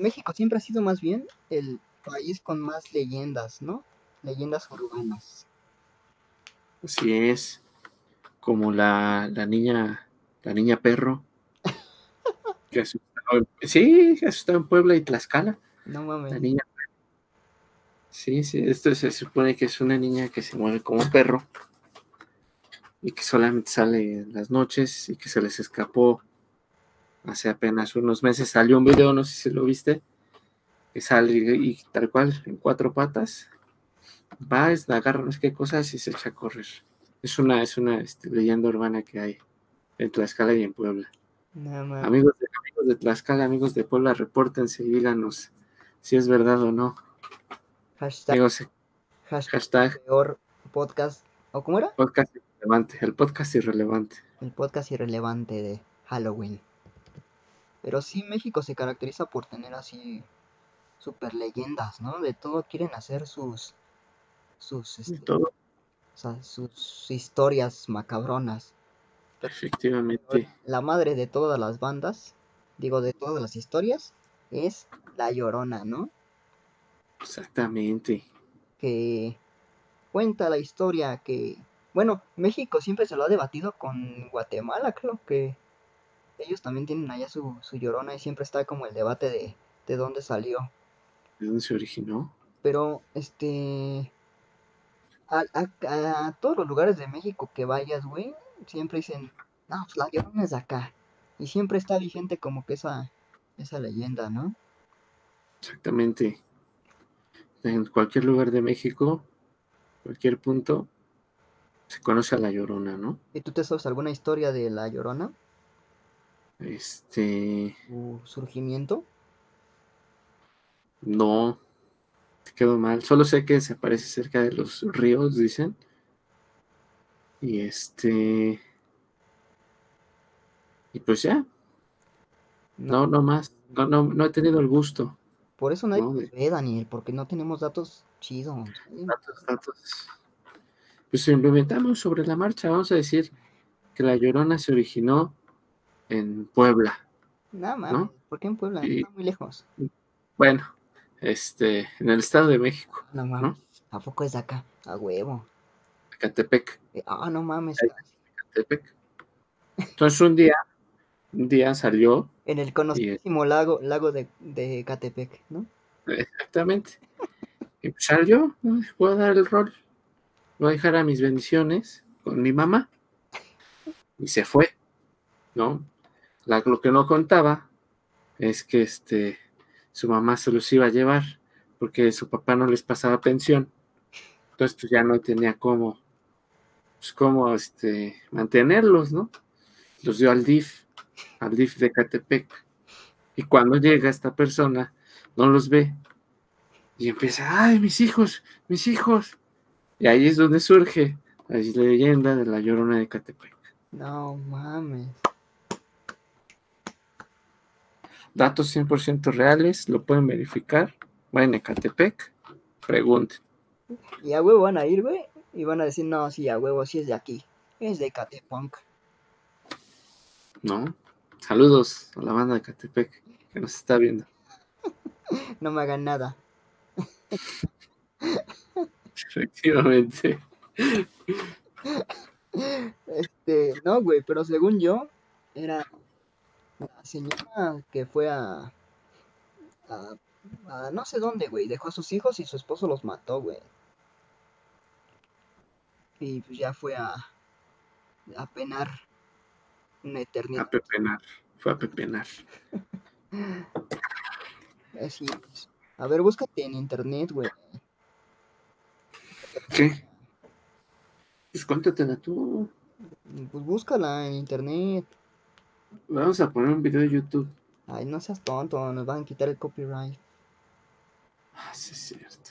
México siempre ha sido más bien el país con más leyendas, ¿no? Leyendas urbanas. Así es. Como la, la niña, la niña perro. Que asustaba sí, que asustaba en Puebla y Tlaxcala. No La mames. niña. Sí, sí, esto se supone que es una niña que se mueve como perro y que solamente sale en las noches y que se les escapó hace apenas unos meses. Salió un video, no sé si lo viste, que sale y, tal cual, en cuatro patas, va, es- agarra no sé qué cosas y se echa a correr. Es una, es una este, leyenda urbana que hay en Tlaxcala y en Puebla. No mames. Amigos de, amigos de Tlaxcala, amigos de Puebla, repórtense y díganos si es verdad o no. Hashtag, Amigos, hashtag hashtag peor podcast. ¿O cómo era? podcast irrelevante, el podcast irrelevante. El podcast irrelevante de Halloween. Pero sí, México se caracteriza por tener así super leyendas, ¿no? De todo quieren hacer sus sus, este, Todo, o sea, sus historias macabronas. efectivamente. La madre de todas las bandas, digo de todas las historias, es La Llorona, ¿no? Exactamente. Que cuenta la historia que, bueno, México siempre se lo ha debatido con Guatemala, creo que ellos también tienen allá su, su Llorona y siempre está como el debate de, de dónde salió. ¿De dónde se originó? Pero, este, a, a- a todos los lugares de México que vayas, güey, siempre dicen, no, pues la Llorona es de acá. Y siempre está vigente como que esa, esa leyenda, ¿no? Exactamente. En cualquier lugar de México, cualquier punto, se conoce a la Llorona, ¿no? ¿Y tú te sabes alguna historia de la Llorona? Este, ¿Su surgimiento? no, te quedó mal. Solo sé que se aparece cerca de los ríos, dicen. Y este, y pues ya, no, no más. No, no, no he tenido el gusto. Por eso No, nos de- Daniel, porque no tenemos datos chidos. ¿sí? datos, datos. Pues lo inventamos sobre la marcha. Vamos a decir que la Llorona se originó en Puebla. Nada más, ¿No? ¿por qué en Puebla? Y- Está muy lejos. Bueno, este, en el Estado de México, No mames, ¿a poco es de acá? A huevo. Catepec, Eh, Ah, no mames. Catepec. Entonces un día, un día salió, En el conocidísimo lago, lago de, de Catepec, ¿no? exactamente, y pues salió, voy a dar el rol, voy a dejar a mis bendiciones con mi mamá, y se fue. ¿no? Lo que no contaba es que este, su mamá se los iba a llevar porque su papá no les pasaba pensión. Entonces pues ya no tenía cómo, pues, cómo este, mantenerlos, ¿no? Los dio al DIF, al DIF de Catepec. Y cuando llega esta persona, no los ve. Y empieza, ay, mis hijos, mis hijos. Y ahí es donde surge la leyenda de la llorona de Catepec. No mames. Datos 100% reales, lo pueden verificar. Vayan a Catepec, pregunten. Y a huevo van a ir, güey. Y van a decir, no, sí, a huevo, sí es de aquí. Es de Catepunk. ¿no? Saludos a la banda de Catepec que nos está viendo. No me hagan nada. Efectivamente. Este, no, güey, pero según yo, era la señora que fue a, a, a no sé dónde, güey. Dejó a sus hijos y su esposo los mató, güey. Y pues ya fue a, a penar una eternidad. A pepenar. Fue a pepenar. Así es. A ver, búscate en internet, güey. ¿Qué? Pues cuéntatela tú. Pues búscala en internet. Vamos a poner un video de YouTube. Ay, no seas tonto, nos van a quitar el copyright. Ah, sí, es cierto.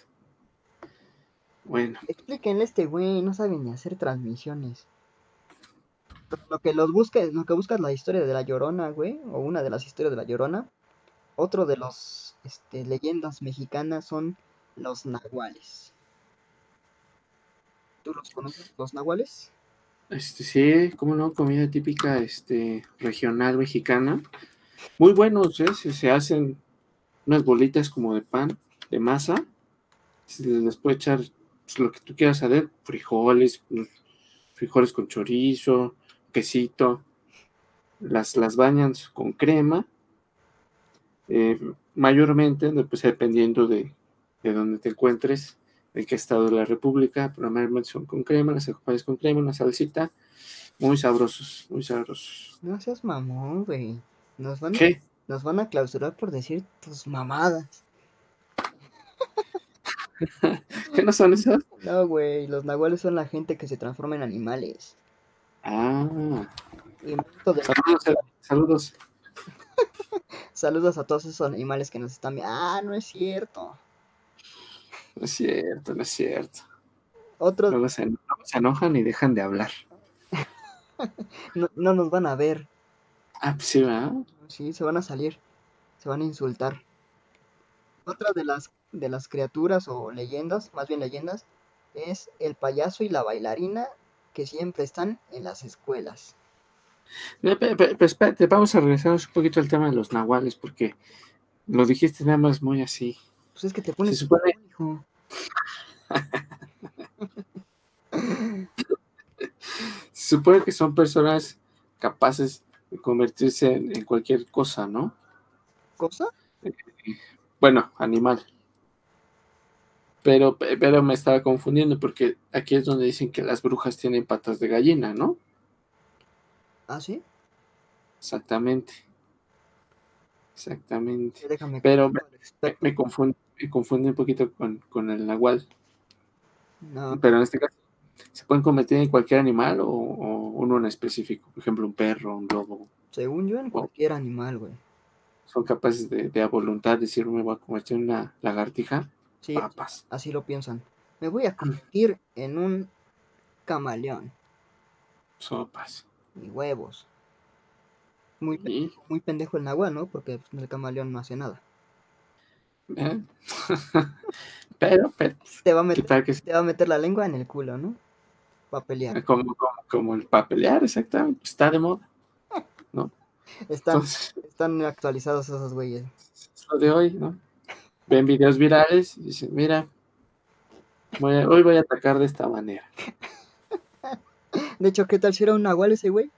Bueno, Explíquenle a este güey, no sabe ni hacer transmisiones. Lo que los busca, lo que busca es la historia de la Llorona, güey, o una de las historias de la Llorona. Otro de los este, leyendas mexicanas son los nahuales. ¿Tú los conoces, los nahuales? Este sí, cómo no, comida típica este regional mexicana. Muy buenos, ¿eh? Se, se hacen unas bolitas como de pan, de masa. Se les puede echar pues, lo que tú quieras saber, frijoles, frijoles con chorizo, quesito. Las, las bañan con crema. eh, mayormente, pues dependiendo de, de dónde te encuentres, de qué estado de la República, pero normalmente son con crema, las acompañas con crema, una salsita, muy sabrosos, muy sabrosos. No seas mamón, güey. Nos van, a, ¿Qué? nos van a clausurar por decir tus mamadas. ¿Qué no son esas? No, güey, los nahuales son la gente que se transforma en animales. Ah, de- saludos, saludos. Saludos a todos esos animales que nos están viendo. Ah, no es cierto. No es cierto, no es cierto. Otros Luego se, enojan y dejan de hablar. no, no nos van a ver. Ah, pues sí, ¿verdad? Sí, se van a salir. Se van a insultar. Otra de las, de las criaturas o leyendas, más bien leyendas, es el payaso y la bailarina que siempre están en las escuelas. Espérate, vamos a regresarnos un poquito al tema de los nahuales, porque lo dijiste nada más muy así. Pues es que te pones... Se supone- hijo. Se supone que son personas capaces de convertirse en, en cualquier cosa, ¿no? ¿Cosa? Bueno, animal. Pero, pe- pero me estaba confundiendo porque aquí es donde dicen que las brujas tienen patas de gallina, ¿no? ¿Ah, sí? Exactamente. Exactamente. Déjame Pero Me, me confunde, me confunde un poquito con, con el nahual. No, Pero en este caso, ¿se pueden convertir en cualquier animal o, o uno en específico? Por ejemplo, un perro, un lobo. según yo, en cualquier animal, güey. Son capaces de, de a voluntad decir, me voy a convertir en una lagartija. Sí, Papas. así lo piensan. Me voy a convertir en un camaleón Sopas. y huevos. Muy, Y, muy pendejo el nahual, ¿no? Porque el camaleón no hace nada. ¿Eh? pero, pero, Te va a ¿qué meter, tal que te va a meter la lengua en el culo, ¿no? Va a pelear. como, como, como el papelear, exactamente, pues, está de moda. Están, Entonces, están actualizados esos güeyes. es lo de hoy, ¿no? Ven videos virales y dicen, mira, voy a- hoy voy a atacar de esta manera. De hecho, ¿qué tal si era un nahual ese güey?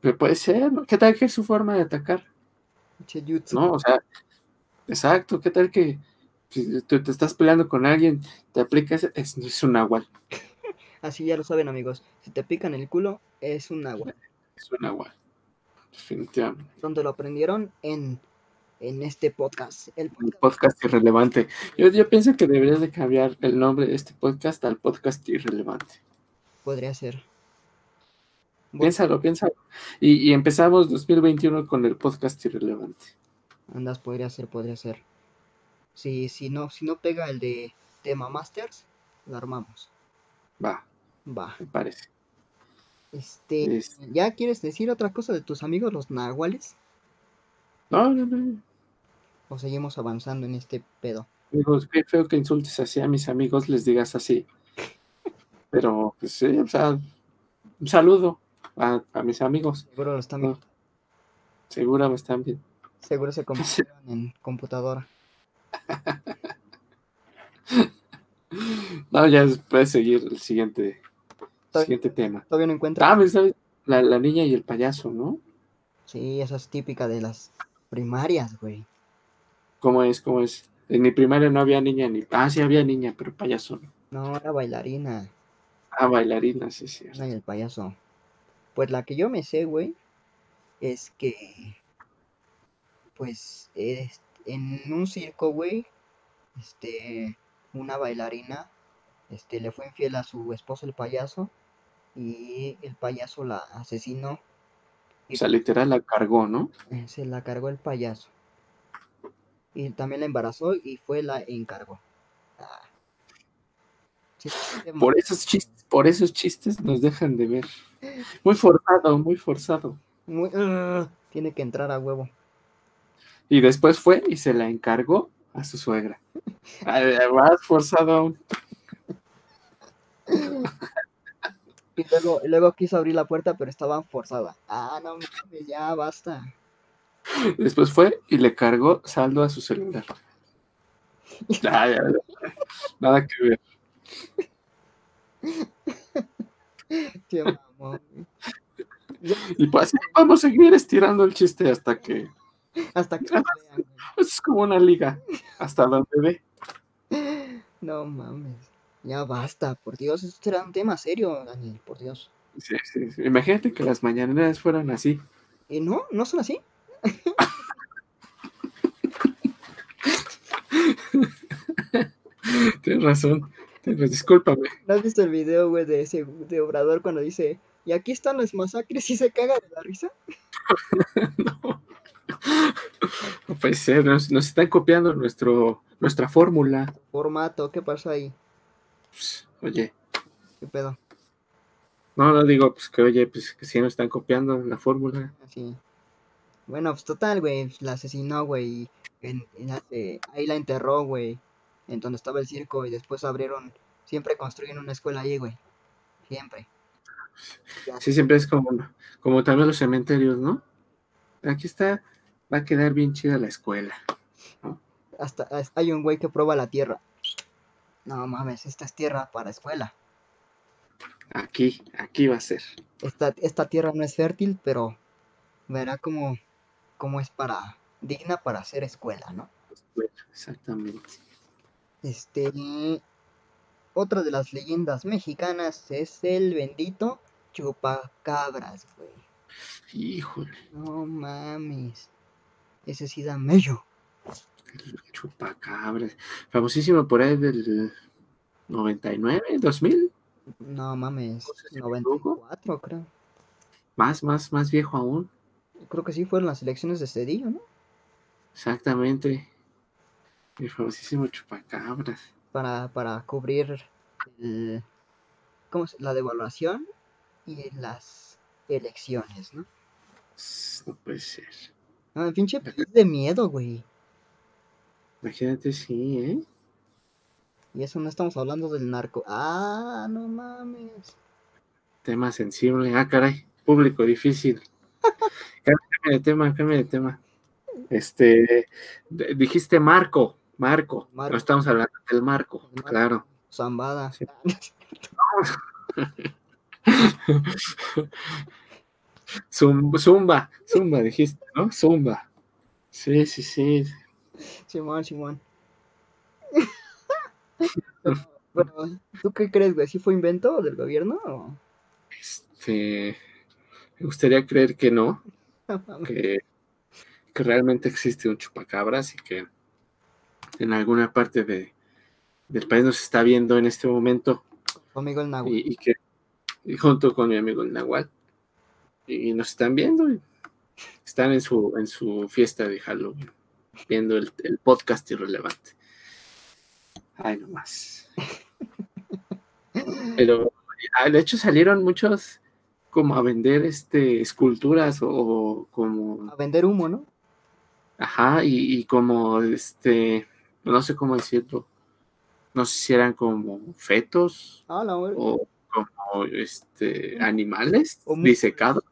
Pero puede ser, ¿no? ¿Qué tal que es su forma de atacar? ¿No? O sea, exacto, ¿qué tal que si tú te estás peleando con alguien, te aplicas, es, es un nahual, Así ya lo saben, amigos. Si te pican el culo, es un nahual. es un nahual. definitivamente. ¿Dónde lo aprendieron? En, en este podcast. El podcast. podcast irrelevante. Yo, yo pienso que deberías de cambiar el nombre de este podcast al podcast irrelevante. podría ser. Piénsalo, piénsalo. Y, y empezamos 2021 con el podcast irrelevante. Andas, podría ser, podría ser. Si, si no, si no pega el de tema Masters, lo armamos. Va, Va. me parece. Este, Es- ¿ya quieres decir otra cosa de tus amigos los nahuales? No, no, no. ¿O seguimos avanzando en este pedo? Digo, qué feo que insultes así a mis amigos, les digas así. Pero, pues sí, o sea, un saludo a, a mis amigos. Seguro lo están No. Seguro me están bien. Seguro se convirtieron en computadora. No, ya puedes seguir el siguiente, siguiente tema. Todavía no encuentro. Ah, ¿sabes? La, la niña y el payaso, ¿no? Sí, esa es típica de las primarias, güey. ¿Cómo es? ¿Cómo es? En mi primaria no había niña ni. Ah, sí había niña, pero payaso no. No, era bailarina. Ah, bailarina, sí, sí. Ay, el payaso. Pues la que yo me sé, güey, es que, pues, es- en un circo, güey, este, una bailarina, este, le fue infiel a su esposo el payaso y el payaso la asesinó. O sea, literal la cargó, ¿no? Eh, Se la cargó el payaso. Y también la embarazó y fue la encargó. Ah. Por esos chistes, por esos chistes nos dejan de ver. Muy forzado, muy forzado. muy- ah, tiene que entrar a huevo. Y después fue y se la encargó a su suegra. Más forzado aún. Y luego, y luego quiso abrir la puerta, pero estaba forzada. Ah, no mames, ya basta. Después fue y le cargó saldo a su celular. Nada que ver. Qué mamón, Y pues así vamos a seguir estirando el chiste hasta que. Hasta que Es como una liga. Hasta donde ve. No mames. Ya basta, por Dios. Esto será un tema serio, Daniel, por Dios. Sí, sí, sí. Imagínate que las mañaneras fueran así. ¿Y no? ¿No son así? Tienes razón. Tienes- discúlpame. ¿No has visto el video, güey, de ese de Obrador cuando dice, y aquí están las masacres y se caga de la risa? No. No puede ser. Nos, nos están copiando nuestro, nuestra fórmula. Formato, ¿qué pasa ahí? Pues, oye. ¿Qué pedo? No, no digo pues que oye, pues que si nos están copiando la fórmula. Así. Bueno, pues total, güey, la asesinó, güey, eh, ahí la enterró, güey, en donde estaba el circo, y después abrieron, siempre construyen una escuela ahí, güey, siempre. Ya, Sí, siempre es como, como también los cementerios, ¿no? Aquí está, va a quedar bien chida la escuela. hasta as- hay un güey que prueba la tierra. No mames, esta es tierra para escuela. Aquí, aquí va a ser. Esta, esta tierra no es fértil, pero verá cómo, cómo es para, digna para hacer escuela, ¿no? Exactamente. Este, otra de las leyendas mexicanas es el bendito chupacabras, güey. Híjole, No mames. Ese sí da mello. el chupacabras. Famosísimo por ahí del 99, 2000. No mames. No sé si me equivoco. 94, creo. Más, más, más viejo aún. Creo que sí fueron las elecciones de Cedillo, ¿no? Exactamente. El famosísimo chupacabras. Para, para cubrir el, ¿cómo se- la devaluación y las elecciones, ¿no? No puede ser. No, pinche país de miedo, güey. Imagínate, sí, ¿eh? Y eso no estamos hablando del narco. Ah, no mames. Tema sensible. Ah, caray. Público difícil. Cambia de tema, cambia de tema. Este, dijiste Marco, Marco. Marco. No estamos hablando del Marco, El Marco. claro. Zambada. Sí. Zum- Zumba, Zumba, dijiste, ¿no? Zumba. Sí, sí, sí. Simón, Simón. Pero, pero, ¿tú qué crees, güey? ¿Sí fue invento del gobierno? o- Este, me gustaría creer que no. que, que realmente existe un chupacabras y que en alguna parte de, del país nos está viendo en este momento. Tu amigo el Nahual. Y, y que y junto con mi amigo el Nahual. Y nos están viendo. y están en su, en su fiesta de Halloween. Viendo el, el podcast irrelevante. Ay, no más. Pero ah, de hecho salieron muchos como a vender este esculturas o, o como A vender humo, ¿no? Ajá, y, y como este, no sé cómo decirlo, no sé si eran como fetos Ah, o como este animales O disecados,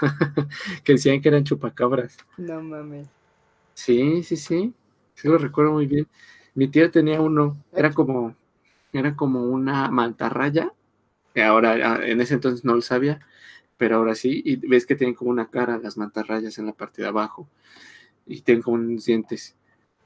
que decían que eran chupacabras. No mames. Sí, sí, sí, sí lo recuerdo muy bien. Mi tía tenía uno, era como, era como una mantarraya, que ahora ah, en ese entonces no lo sabía, pero ahora sí, y ves que tienen como una cara las mantarrayas en la parte de abajo, y tienen como unos dientes,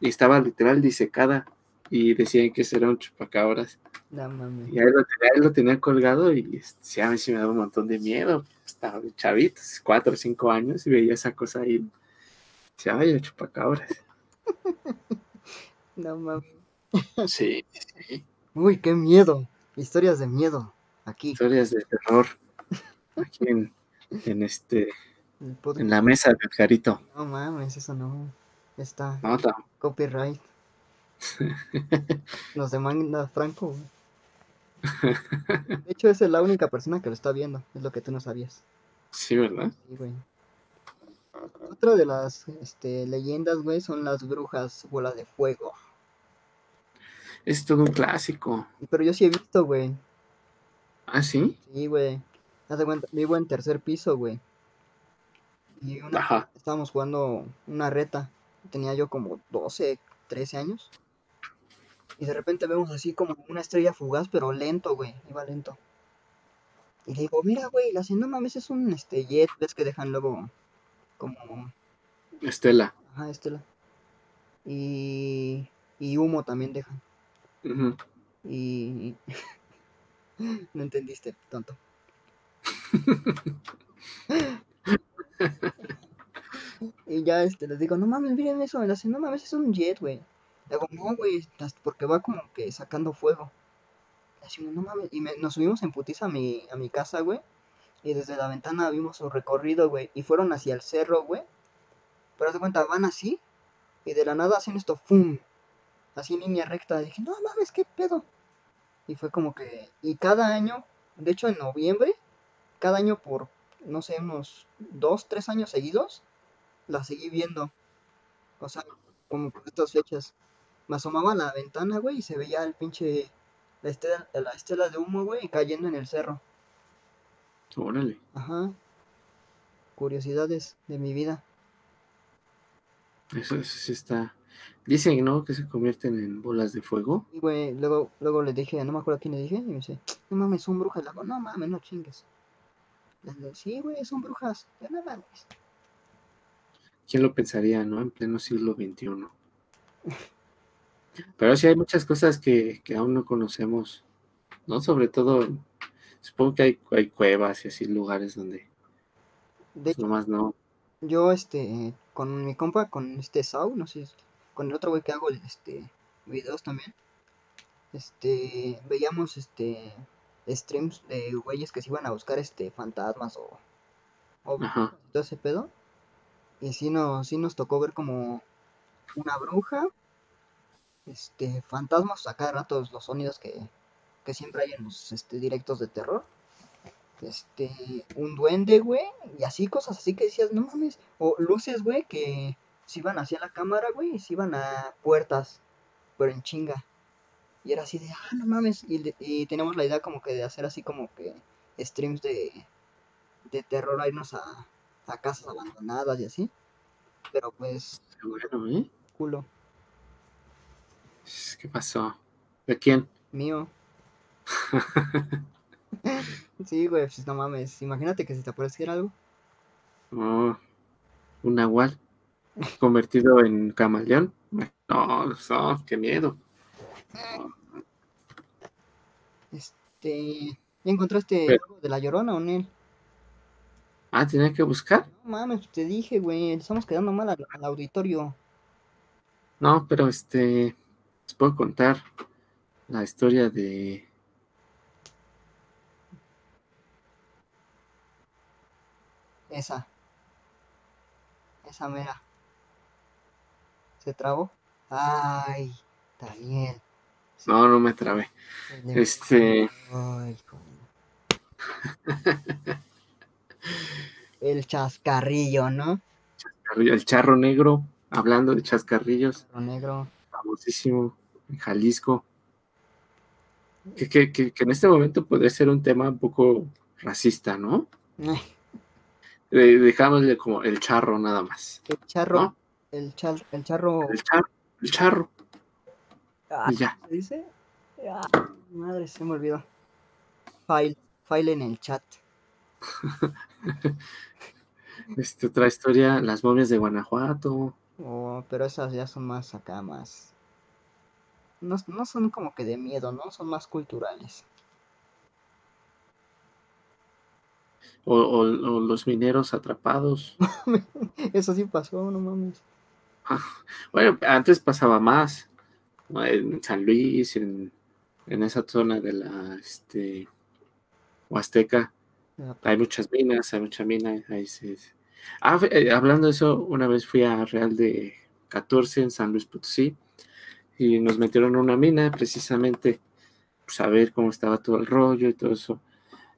y estaba literal disecada, y decían que era un chupacabras, No y ahí lo tenía, ahí lo tenía colgado, y sí, a mí sí me daba un montón de miedo, estaba de chavitos, cuatro o cinco años, y veía esa cosa ahí, decía, ay, el chupacabras. No mames. Sí, sí. Uy, qué miedo. Historias de miedo. Aquí. historias de terror aquí en, en este en la mesa de Edgarito. No mames, eso no. Está No, copyright. Nos demanda Franco. güey. De hecho, esa es la única persona que lo está viendo. Es lo que tú no sabías. sí, ¿verdad? Sí, güey. Otra de las este, leyendas, güey, son las brujas bola de fuego. Es todo un clásico. Pero yo sí he visto, güey. ¿Ah, sí? Sí, güey. Cuenta, vivo en tercer piso, güey. Y una, Ajá. estábamos jugando una reta. Tenía yo como 12, 13 años. Y de repente vemos así como una estrella fugaz, pero lento, güey. Iba lento. Y le digo, mira, güey, la no mames, es un este jet, ves que dejan luego como Estela. Ajá, Estela. Y, y humo también dejan. Ujú. Y no entendiste, tonto. y ya este les digo, no mames, miren eso, me no mames, es un jet, güey. Le digo, no, güey, porque va como que sacando fuego. Así, no mames, y me- nos subimos en putiza a mi, a mi casa, güey. Y desde la ventana vimos su recorrido, güey. Y fueron hacia el cerro, güey. Pero de cuenta, van así. Y de la nada hacen esto, ¡fum! Así en línea recta. Dije, no mames, qué pedo. Y fue como que. Y cada año, de hecho en noviembre, cada año por, no sé, unos dos, tres años seguidos, la seguí viendo. O sea, como por estas fechas. Me asomaba a la ventana, güey, y se veía el pinche. La estela, la estela de humo, güey, cayendo en el cerro. Órale. Ajá. Curiosidades de mi vida. Eso, eso sí está. Dicen, ¿no? Que se convierten en bolas de fuego. Y güey, luego, luego le dije, no me acuerdo a quién le dije, y me dice, no mames, son brujas. Le digo, no mames, no chingues. Le digo, sí, güey, son brujas. Yo no mames. ¿Quién lo pensaría, no? En pleno siglo XXI. Pero sí hay muchas cosas que, que aún no conocemos, ¿no? Sobre todo, supongo que hay, hay cuevas y así lugares donde De pues, nomás no. yo, este, con mi compa, con este Sau, no sé, con el otro güey que hago, este, videos también, este, veíamos, este, streams de güeyes que se iban a buscar, este, fantasmas o, o todo ese pedo. Y sí nos, sí nos tocó ver como una bruja, este, fantasmas, a cada rato los sonidos que, que siempre hay en los este, directos de terror. Este, un duende, güey, y así cosas así que decías, no mames. O luces, güey, que se iban hacia la cámara, güey, y se iban a puertas, pero en chinga. Y era así de, ah, no mames. Y, y tenemos la idea como que de hacer así como que streams de, de terror, a irnos a, a casas abandonadas y así. Pero pues, Bueno, ¿eh? culo, ¿Qué pasó? ¿De quién? mío. Sí, güey, pues no mames. Imagínate que si te apareciera algo. Oh, un nahual convertido en camaleón. No, no, qué miedo. Este, ¿ya encontraste Pero- algo de la llorona o? Ah, tenía que buscar. No mames, te dije, güey, estamos quedando mal al, al auditorio. No, pero este, les puedo contar la historia de... Esa. Esa mera. ¿Se trabó? Ay, Daniel. No, no me trabé. Este, Ay. El chascarrillo, ¿no? el charro negro, hablando de chascarrillos, Lo negro. Famosísimo en Jalisco. Que, que, que, que en este momento podría ser un tema un poco racista, ¿no? Eh, dejámosle como el charro nada más. El charro. ¿No? El, char, el charro. El charro, el charro, Ah, y ya. ¿Se dice? Ah, madre, se me olvidó. File. File en el chat. Este, otra historia, las momias de Guanajuato. Oh, pero esas ya son más acá, más. No, no son como que de miedo, ¿no? Son más culturales. O, o- o los mineros atrapados. Eso sí pasó, no mames. Bueno, antes pasaba más. En San Luis, en, en esa zona de la este, Huasteca, hay muchas minas, hay mucha mina. Ahí se- Ah, eh, hablando de eso, una vez fui a Real de 14 en San Luis Potosí y nos metieron a una mina precisamente pues, a ver cómo estaba todo el rollo y todo eso.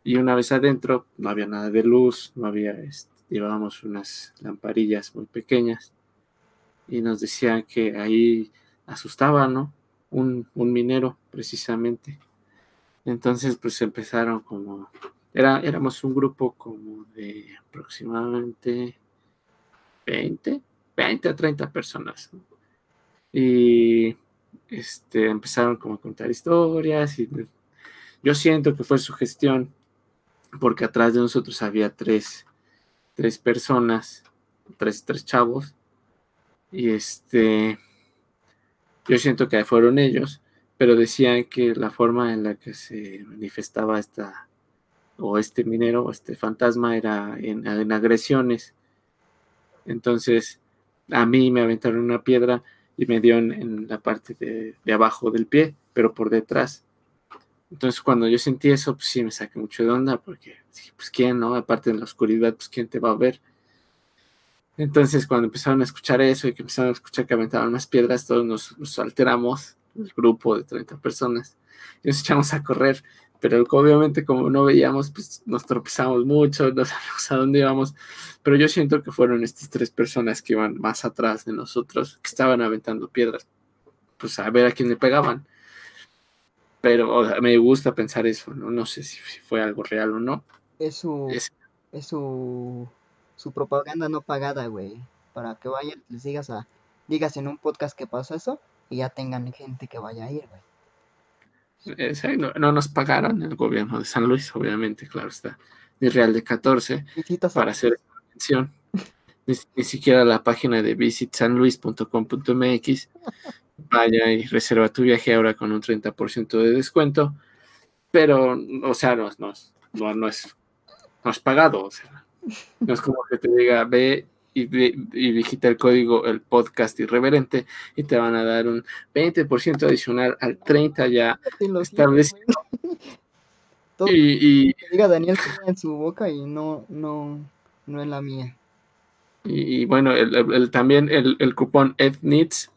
Y una vez adentro, no había nada de luz, no había, este, llevábamos unas lamparillas muy pequeñas y nos decían que ahí asustaba, ¿no? Un, un minero, precisamente. Entonces, pues empezaron como, era, éramos un grupo como de aproximadamente 20, 20 a 30 personas. Y este, empezaron como a contar historias y yo siento que fue su gestión porque atrás de nosotros había tres, tres personas, tres, tres chavos y este, yo siento que fueron ellos, pero decían que la forma en la que se manifestaba esta, o este minero, o este fantasma, era en, en agresiones. Entonces, a mí me aventaron una piedra y me dio en, en la parte de, de abajo del pie, pero por detrás. Entonces, cuando yo sentí eso, pues sí me saqué mucho de onda, porque, sí, pues, ¿quién, no? Aparte en la oscuridad, pues, ¿quién te va a ver? Entonces, cuando empezaron a escuchar eso y que empezaron a escuchar que aventaban más piedras, todos nos, nos alteramos, el grupo de 30 personas, y nos echamos a correr. Pero obviamente, como no veíamos, pues nos tropezamos mucho, no sabíamos a dónde íbamos. Pero yo siento que fueron estas tres personas que iban más atrás de nosotros, que estaban aventando piedras, pues a ver a quién le pegaban. Pero o sea, me gusta pensar eso, ¿no? No sé si, si fue algo real o no. Es su. Es- Es su. Su propaganda no pagada, güey. Para que vayan, les digas a. Digas en un podcast que pasó eso y ya tengan gente que vaya a ir, güey. No, no nos pagaron el gobierno de San Luis, obviamente, claro está. Ni Real de 14 Visitas a- para hacer esta mención. Ni, ni siquiera la página de visitsanluis.com.mx. Vaya y reserva tu viaje ahora con un 30% de descuento. Pero, o sea, no, no, es- no, no es, no es pagado. O sea, no es como que te diga, ve y, y digita el código, el podcast irreverente, y te van a dar un 20% adicional al 30% ya establecido. Todo Y, y, que diga Daniel queda en su boca y no, no, no en la mía. Y, y bueno, el, el- el- también el, el cupón EdNeeds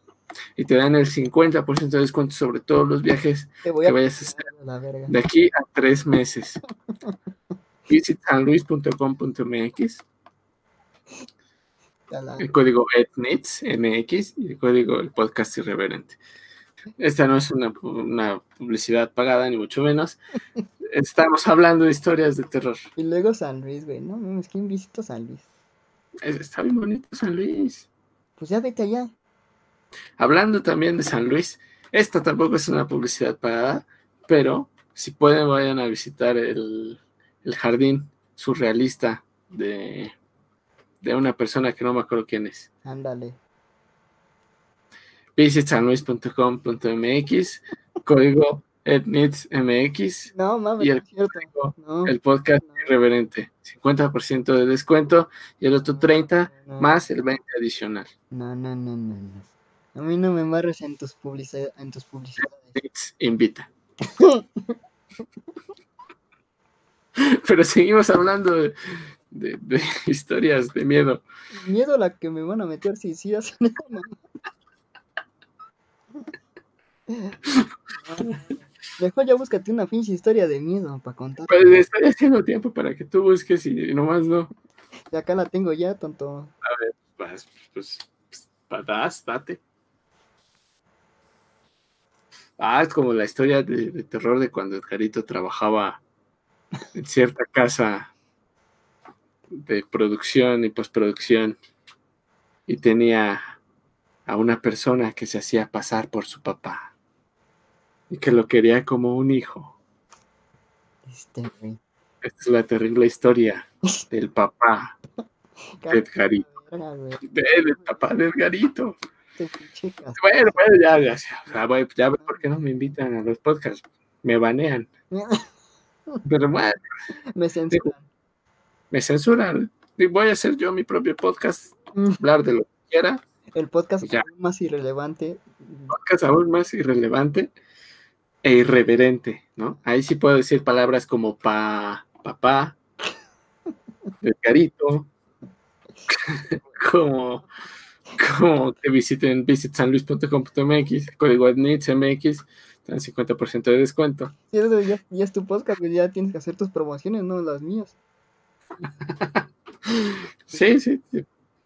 y te dan el 50% de descuento sobre todos los viajes que vayas a hacer la de aquí a tres meses. Visit sanluis.com.mx, la- el código EdNeeds, MX, y el código el podcast irreverente. Esta no es una, pu- una publicidad pagada, ni mucho menos. Estamos hablando de historias de terror. Y luego San Luis, güey. No mames, ¿quién visita San Luis? Es- Está bien bonito San Luis. Pues ya vete allá. Hablando también de San Luis, esta tampoco es una publicidad pagada, pero si pueden vayan a visitar el, el jardín surrealista de, de una persona que no me acuerdo quién es. Ándale. Visitsanluis.com.mx, código Ednits MX No, mames, Y el cierto. No, el podcast No. irreverente. 50% de descuento y el otro 30 no, más el 20 adicional. No, no, no, no, no. A mí no me embarres en tus, publici- en tus publicidades. Invita. Pero seguimos hablando de, de- de historias de miedo. Miedo a la que me van a meter si sí hacen. Mejor ya búscate una pinche historia de miedo para contar. Pues estoy haciendo tiempo para que tú busques y nomás no. Y acá la tengo ya, tonto. Pues, pues, pues, das, date. Ah, es como la historia de, de terror de cuando Edgarito trabajaba en cierta casa de producción y postproducción y tenía a una persona que se hacía pasar por su papá y que lo quería como un hijo. Este. Esta es la terrible historia del papá de Edgarito. Del papá de Edgarito. Este Bueno, bueno, ya, ya, ya, ya por qué no me invitan a los podcasts. Me banean. Pero bueno, Me censuran. Me censuran. Y voy a hacer yo mi propio podcast, Mm, hablar de lo que quiera. El podcast Ya. aún más irrelevante. Podcast aún más irrelevante e irreverente, ¿no? Ahí sí puedo decir palabras como pa, papá, Edgarito, como, como que visiten visitsanluis.com.mx, código ADNITS MX, dan 50% de descuento. Sí, ya, ya es tu podcast, ya tienes que hacer tus promociones, no las mías. Sí, sí, sí.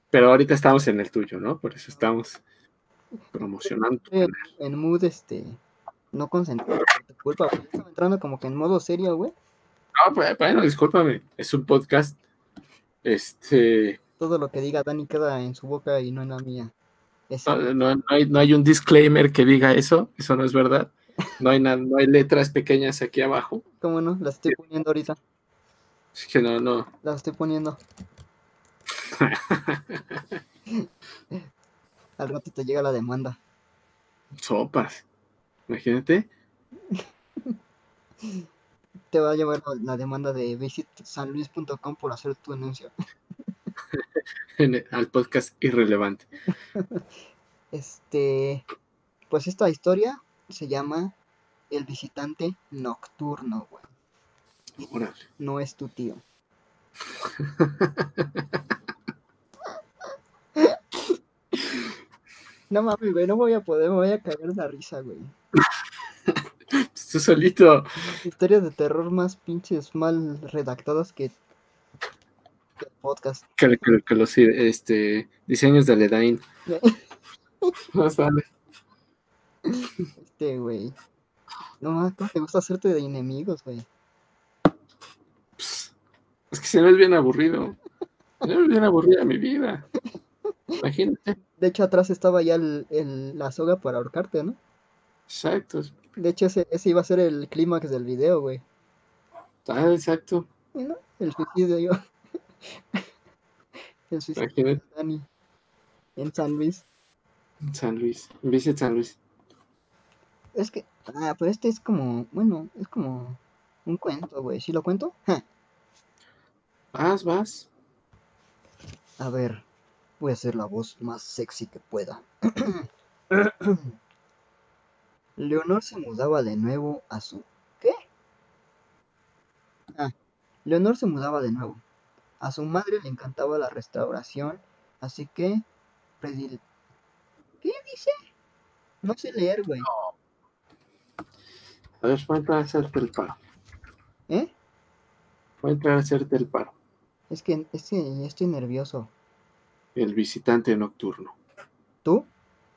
Pero ahorita estamos en el tuyo, ¿no? Por eso estamos promocionando en, mood, este, no concentrado por tu culpa, güey. Estaba entrando como que en modo serio, güey. No, pues, bueno, discúlpame. Es un podcast. Este. Todo lo que diga Dani queda en su boca y no en la mía. Es- No, no- no hay, no hay un disclaimer que diga eso. Eso no es verdad. No hay, no hay letras pequeñas aquí abajo. ¿Cómo no? Las estoy poniendo ahorita. Así que no, no. Las estoy poniendo. Al rato te llega la demanda. Sopas. Imagínate. Te va a llevar la, la demanda de visitsanluis.com por hacer tu anuncio. el- al podcast irrelevante. Este, pues esta historia se llama El visitante nocturno, güey. Órale. No es tu tío. No mames, güey, no voy a poder, me voy a cagar de la risa, güey. Tú solito. Historias de terror más pinches mal redactadas que, el podcast. Que, que- que los este, diseños de Aledain. No sale. Este, güey. No mames, ¿cómo te gusta hacerte de enemigos, güey? Es que se me es bien aburrido. Se me es bien aburrida mi vida. Imagínate. De hecho, atrás estaba ya el, el- la soga para ahorcarte, ¿no? Exacto. De hecho, ese, ese iba a ser el clímax del video, güey. Ah, exacto. ¿Y no? El suicidio. el suicidio de. Dani. En San Luis. San Luis. Visit San Luis. Es que, ah, pero este es como, bueno, es como un cuento, güey. ¿Sí lo cuento? Ja. Vas, vas. A ver, voy a hacer la voz más sexy que pueda. Leonor se mudaba de nuevo a su... ¿Qué? Ah, Leonor se mudaba de nuevo. A su madre le encantaba la restauración, así que... predil- ¿Qué dice? No sé leer, güey. A ver, voy a entrar a hacerte el paro. ¿Eh? Voy a entrar a hacerte el paro. Es que, es que estoy nervioso. El visitante nocturno. ¿Tú?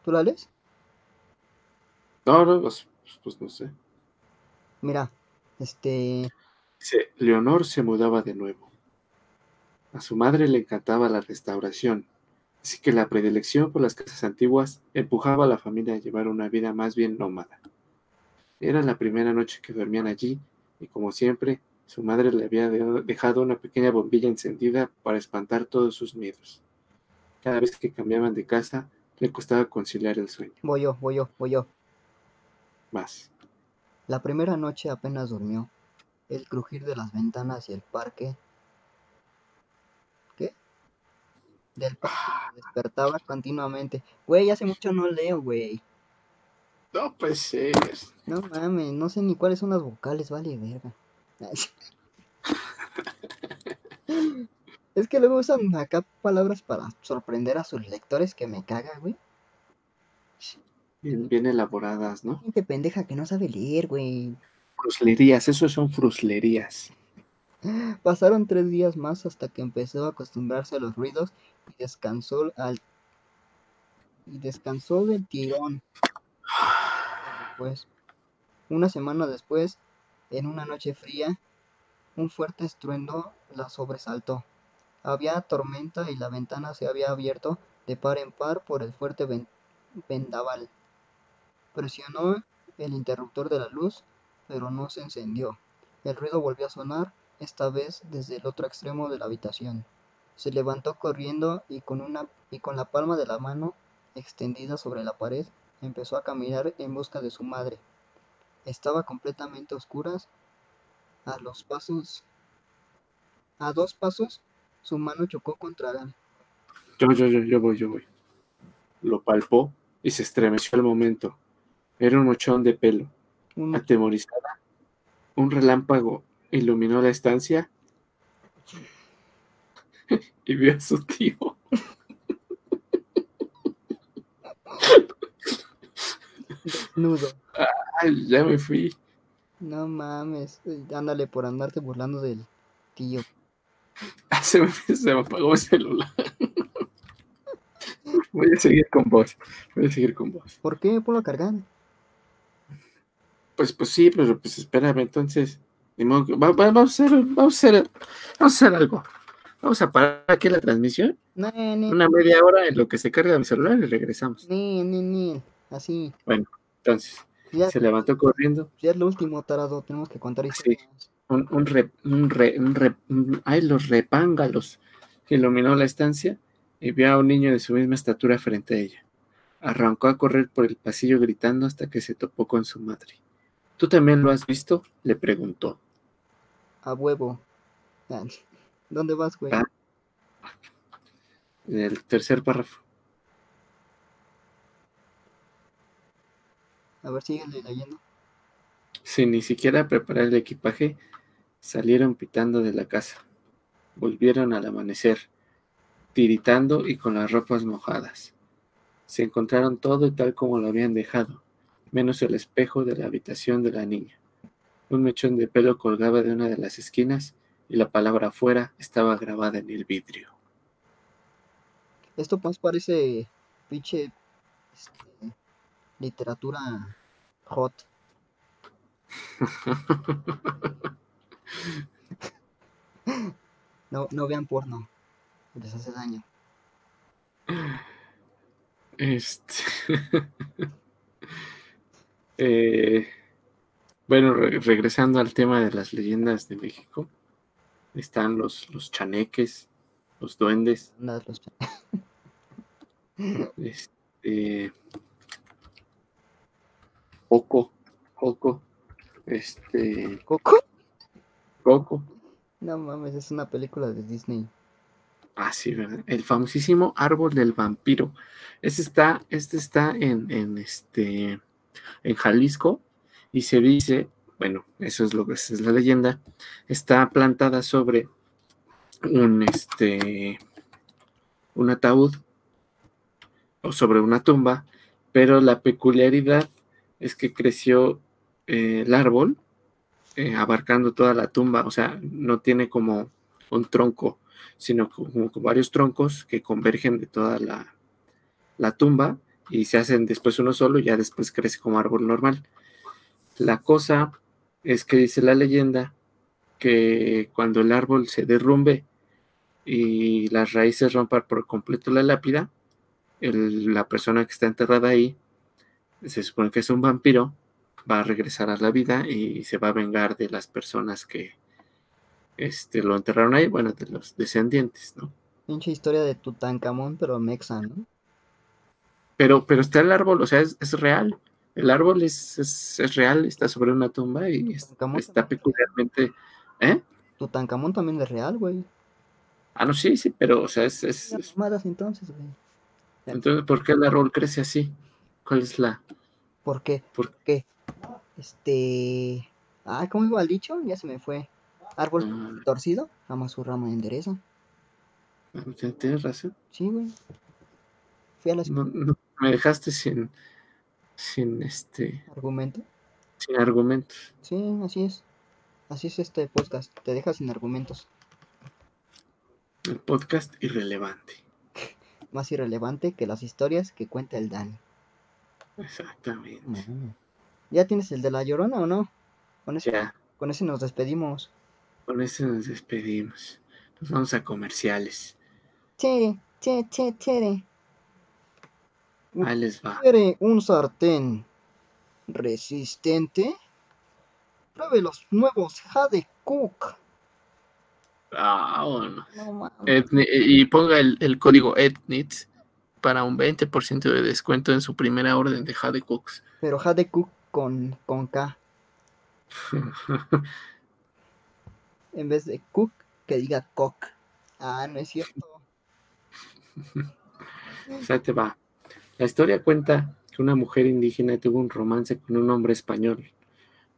¿Tú la lees? No, no, pues, pues no sé. Mira, este... Dice, Leonor se mudaba de nuevo. A su madre le encantaba la restauración, así que la predilección por las casas antiguas empujaba a la familia a llevar una vida más bien nómada. Era la primera noche que dormían allí y como siempre, su madre le había de- dejado una pequeña bombilla encendida para espantar todos sus miedos. Cada vez que cambiaban de casa, le costaba conciliar el sueño. Voy yo, voy yo, voy yo. Más. La primera noche apenas durmió. El crujir de las ventanas y el parque. ¿Qué? Del parque se despertaba continuamente. Güey, hace mucho no leo, güey. No, pues ser. No mames, no sé ni cuáles son las vocales, vale verga. Es que luego usan acá palabras para sorprender a sus lectores que me caga, güey. Bien, bien elaboradas, ¿no? Gente pendeja que no sabe leer, güey. Fruslerías, eso son fruslerías. Pasaron tres días más hasta que empezó a acostumbrarse a los ruidos y descansó al y descansó del tirón. Después, una semana después, en una noche fría, un fuerte estruendo la sobresaltó. Había tormenta y la ventana se había abierto de par en par por el fuerte ven- vendaval. Presionó el interruptor de la luz, pero no se encendió. El ruido volvió a sonar, esta vez desde el otro extremo de la habitación. Se levantó corriendo y con, una, y con la palma de la mano extendida sobre la pared empezó a caminar en busca de su madre. Estaba completamente a oscuras. A los pasos, a dos pasos, su mano chocó contra la Yo, yo, yo, yo voy, yo voy. Lo palpó y se estremeció al momento. Era un mochón de pelo. un- Atemorizada, un relámpago iluminó la estancia y vio a su tío. desnudo. Ay, ya me fui. No mames, eh, ándale por andarte burlando del tío. Ah, Se me, se me apagó el celular. Voy a seguir con vos. Voy a seguir con vos. ¿Por qué? Ponlo a cargar. Pues, pues sí, pero pues espérame, entonces. va- va- vamos, a hacer, vamos, a hacer, vamos a hacer algo. Vamos a parar aquí la transmisión. No, Una media hora en lo que se carga mi celular y regresamos. Así. Entonces, Ya, se levantó corriendo. ya es lo último, tarado. Tenemos que contar historias. Un, un, re- un, re- un re- un- ay, los repángalos iluminó la estancia y vio a un niño de su misma estatura frente a ella. Arrancó a correr por el pasillo gritando hasta que se topó con su madre. ¿Tú también lo has visto? le preguntó. A huevo. ¿Dónde vas, güey? Ah. En el tercer párrafo. A ver, síguele leyendo. Sin ni siquiera preparar el equipaje, salieron pitando de la casa. Volvieron al amanecer, tiritando y con las ropas mojadas. Se encontraron todo tal como lo habían dejado, menos el espejo de la habitación de la niña. Un mechón de pelo colgaba de una de las esquinas y la palabra fuera estaba grabada en el vidrio. Esto más parece pinche este, literatura hot. No, no vean porno. Les hace daño. Este. Eh, bueno, re- regresando al tema de las leyendas de México, están los, los chaneques, los duendes, Nada, los ch- este. Coco, Coco, este. ¿Coco? Coco. No mames, es una película de Disney. Ah, sí, ¿verdad? El famosísimo árbol del vampiro. Este está, este está en, en este en Jalisco y se dice, bueno, eso es lo que esa es la leyenda, está plantada sobre un este un ataúd o sobre una tumba, pero la peculiaridad es que creció eh, el árbol eh, abarcando toda la tumba, o sea, no tiene como un tronco sino como varios troncos que convergen de toda la, la tumba y se hacen después uno solo y ya después crece como árbol normal. La cosa es que dice la leyenda que cuando el árbol se derrumbe y las raíces rompan por completo la lápida, la persona que está enterrada ahí, se supone que es un vampiro, va a regresar a la vida y se va a vengar de las personas que este, lo enterraron ahí, bueno, de los descendientes, ¿no? Pinche historia de Tutankamón, pero mexa, ¿no? Pero, pero está el árbol, o sea, es, es real. El árbol es, es, es real, está sobre una tumba y Tutankamón está peculiarmente. ¿Eh? Tutankamón también es real, güey. Ah, no, sí, sí, pero, o sea, es, es- güey. Entonces, ¿por qué el árbol crece así? ¿Cuál es la...? ¿Por qué? ¿Por qué? Este. Ah, ¿cómo iba el dicho? Ya se me fue. Árbol Ah, torcido, ama su rama endereza. tien- Tienes razón. Sí, güey. Fui a la No, no, me dejaste sin, sin, este, argumento. sin argumentos. Sí, así es. Así es este podcast. Te deja sin argumentos. El podcast irrelevante. Más irrelevante que las historias que cuenta el Dani. Exactamente. ¿Ya tienes el de la llorona o no? Con ese, Ya, con ese nos despedimos. con eso nos despedimos. Nos vamos a comerciales. Chere, che, che, chere. Ahí les va. ¿Quiere un sartén resistente? Pruebe los nuevos Jade Cook. Ah, bueno. No y ponga el, el código ETNITS para un 20% de descuento en su primera orden de Jade Cooks. Pero Jade Cook con, con K. En vez de Cook, que diga Cock. Ah, no es cierto. O sea, te va. La historia cuenta que una mujer indígena tuvo un romance con un hombre español,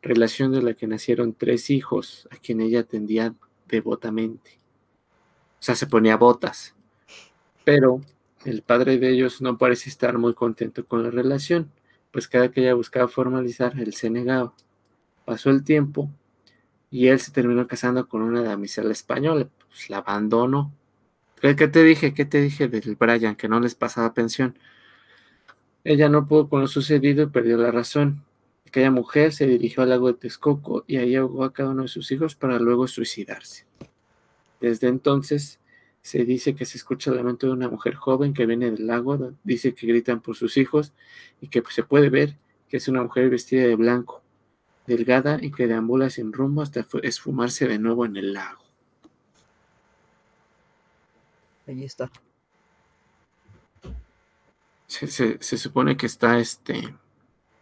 relación de la que nacieron tres hijos, a quien ella atendía devotamente. O sea, se ponía botas. Pero el padre de ellos no parece estar muy contento con la relación, pues cada que ella buscaba formalizar, él se negaba. Pasó el tiempo y él se terminó casando con una damisela española, pues la abandonó. ¿Qué, te dije? ¿Qué te dije del Brian? Que no les pasaba pensión. Ella no pudo con lo sucedido y perdió la razón. Aquella mujer se dirigió al lago de Texcoco y ahí ahogó a cada uno de sus hijos para luego suicidarse. Desde entonces se dice que se escucha el lamento de una mujer joven que viene del lago, dice que gritan por sus hijos y que se puede ver que es una mujer vestida de blanco, delgada y que deambula sin rumbo hasta fu- esfumarse de nuevo en el lago. Ahí está. Se, se- se supone que está este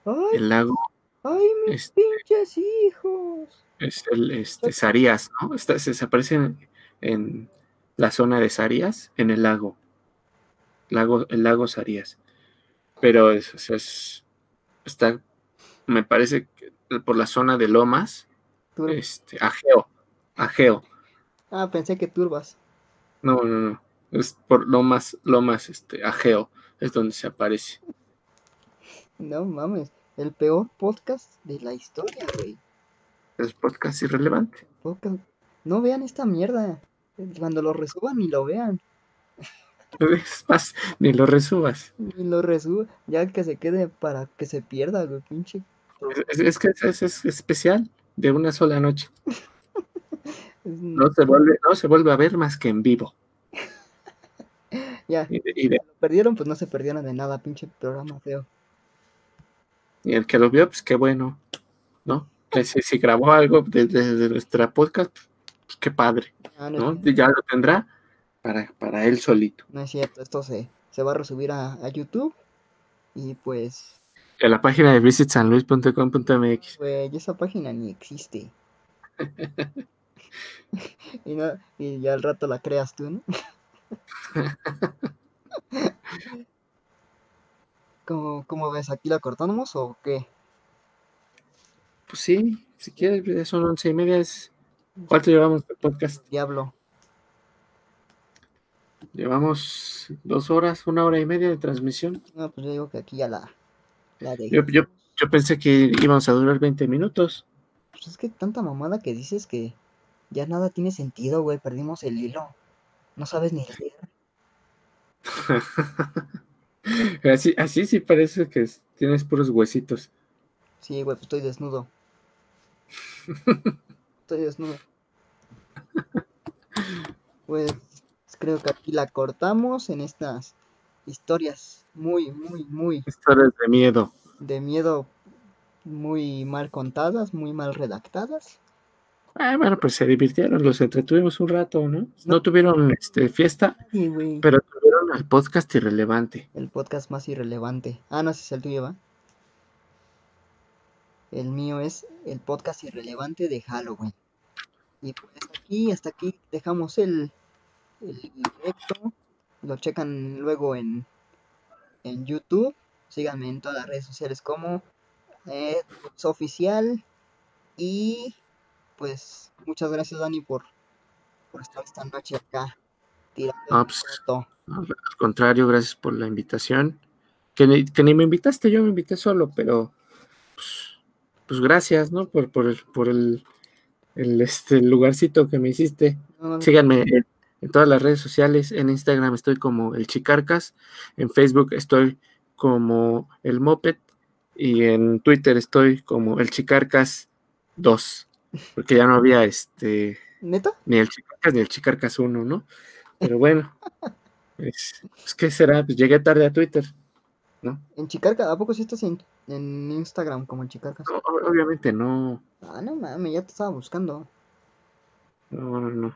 ¡Ay, el lago ay, mis Este- pinches hijos! es el este Sarías, ¿no? Está, se en la zona de Sarías, en el lago. lago el lago Sarías. Pero es, es- es- está, me parece que por la zona de Lomas, Tur- este, Ageo, Ageo. Ah, pensé que turbas. No, no, no. Es por Lomas, Lomas, este, Ageo, es donde se aparece. No mames. El peor podcast de la historia, güey. Es podcast irrelevante. Podcast. No vean esta mierda. Cuando lo resuban, ni lo vean. Es más, ni lo resubas. Ni lo resuban. Ya que se quede para que se pierda, güey. Pinche. Es, es que es, es especial, de una sola noche. No se vuelve, no se vuelve a ver más que en vivo. Ya. Y, de- y de- Lo perdieron, pues no se perdieron de nada, pinche programa feo. y el que lo vio, pues qué bueno, ¿no? Que si, si grabó algo desde de nuestra podcast, pues qué padre, Ah, Ya lo tendrá para, para él solito. no es cierto, esto se, se va a resubir a, a YouTube. Y pues, En la página de visitsanluis.com.mx. güey, esa página ni existe. y, no, y ya al rato la creas tú, ¿no? ¿Cómo, cómo ves? ¿Aquí la cortamos o qué? Pues sí, si quieres, son once y media. Es... ¿Cuánto llevamos de podcast? Diablo. Llevamos dos horas, una hora y media de transmisión. No, pues yo digo que aquí ya la, la Yo, dejamos. yo, yo pensé que íbamos a durar 20 minutos. Pues es que tanta mamada que dices que ya nada tiene sentido, güey. Perdimos el hilo. No sabes ni leer. Así, así sí parece que es- tienes puros huesitos. Sí, güey, pues estoy desnudo. Estoy desnudo. Pues creo que aquí la cortamos en estas historias muy, muy, muy Historias de miedo. de miedo, muy mal contadas, muy mal redactadas. Ah, bueno, pues se divirtieron, los entretuvimos un rato, ¿no? No tuvieron este, fiesta, pero tuvieron el podcast irrelevante. el podcast más irrelevante. Ah, no, ese es el tuyo, ¿va? El mío es el podcast irrelevante de Halloween. Y pues aquí, hasta aquí dejamos el, el directo. Lo checan luego en, en YouTube. Síganme en todas las redes sociales como eh, oficial. Y pues muchas gracias Dani por, por estar esta noche acá. Tirando Ah, el pues, coto. Al contrario, gracias por la invitación. Que ni, que ni me invitaste, yo me invité solo, pero pues, gracias, ¿no? Por, por el, por el, el, este, lugarcito que me hiciste. No, no, Síganme en, en todas las redes sociales. En Instagram estoy como el Chicarcas. En Facebook estoy como el Moped. Y en Twitter estoy como el Chicarcas 2. Porque ya no había este ¿Neta? ni el Chicarcas ni el Chicarcas 1, ¿no? Pero bueno, es, pues, ¿qué será? Pues llegué tarde a Twitter, ¿no? En Chicarca, ¿a poco sí estás en, en Instagram como en o- Obviamente no, Ah, no mames, ya te estaba buscando. no, no, no.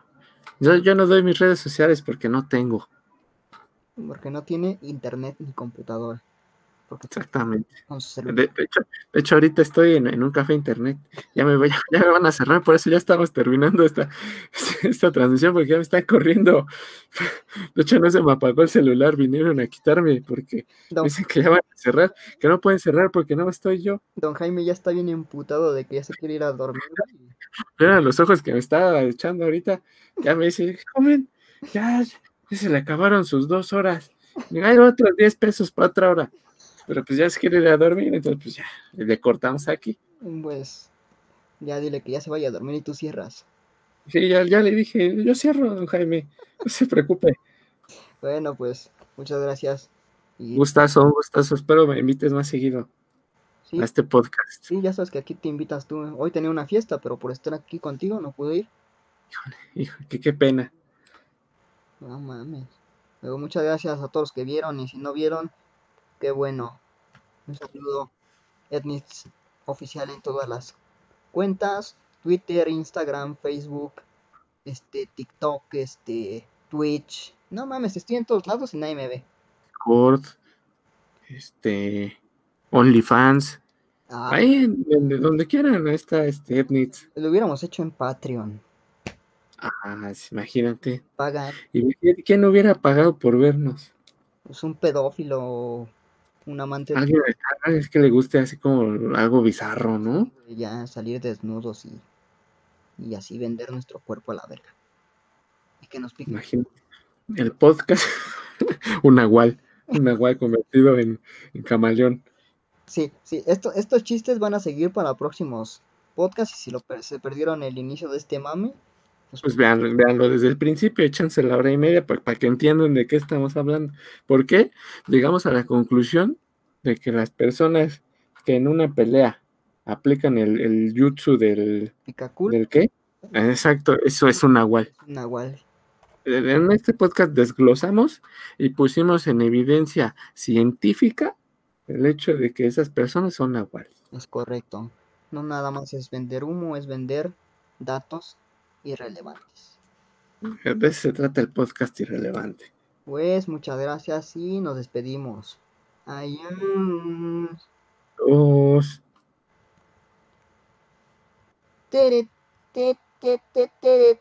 Yo, yo no doy mis redes sociales porque no tengo, Porque no tiene internet ni computadora. Está exactamente. De, de hecho, de hecho, ahorita estoy en, en un café internet. Ya me, voy- ya me van a cerrar, por eso ya estamos terminando esta, esta transmisión porque ya me están corriendo. De hecho, no se me apagó el celular, vinieron a quitarme porque Don, dicen que ya van a cerrar, que no pueden cerrar porque no estoy yo. don Jaime ya está bien emputado de que ya se quiere ir a dormir. Eran los ojos que me estaba echando ahorita. Ya me dice, joven, ya, ya se le acabaron sus dos horas. Hay otros 10 pesos para otra hora. Pero pues ya se quiere ir a dormir, entonces pues ya, le cortamos aquí. Pues ya dile que ya se vaya a dormir y tú cierras. Sí, ya, ya le dije, yo cierro, don Jaime, no se preocupe. Bueno, pues muchas gracias. Y Gustazo, un gustazo, espero me invites más seguido sí, a este podcast. sí, ya sabes que aquí te invitas tú. Hoy tenía una fiesta, pero por estar aquí contigo no pude ir. Hijo, qué, qué pena. No mames. Luego muchas gracias a todos los que vieron y si no vieron, qué bueno. Un saludo. Etnix oficial en todas las cuentas. Twitter, Instagram, Facebook, este, TikTok, este, Twitch. No mames, estoy en todos lados y nadie me ve. Discord, este, OnlyFans, Ah, ahí en, en- donde quieran, está este Etnitz. lo hubiéramos hecho en Patreon. Ah, imagínate. Pagan. ¿Y quién- hubiera pagado por vernos? Es un pedófilo un amante de Alguien, alguien que le guste así como algo bizarro, ¿no? ya salir desnudos y, y así vender nuestro cuerpo a la verga. Y que nos piquen. Imagínate. El podcast, un nahual, un nahual convertido en, en camaleón. Sí, sí, esto, estos chistes van a seguir para próximos podcasts y si lo se perdieron el inicio de este mame, pues, Pues vean, véanlo desde el principio, échense la hora y media para que entiendan de qué estamos hablando. ¿Por qué? Llegamos a la conclusión de que las personas que en una pelea aplican el, el jutsu del, pica cool, del qué? Exacto, eso es un nahual. nahual. En este podcast desglosamos y pusimos en evidencia científica el hecho de que esas personas son nahuales. Es correcto. No nada más es vender humo, es vender datos irrelevantes. De eso se trata el podcast irrelevante. Pues muchas gracias y nos despedimos. Adiós. Dos. Tere, te, te, te, tere.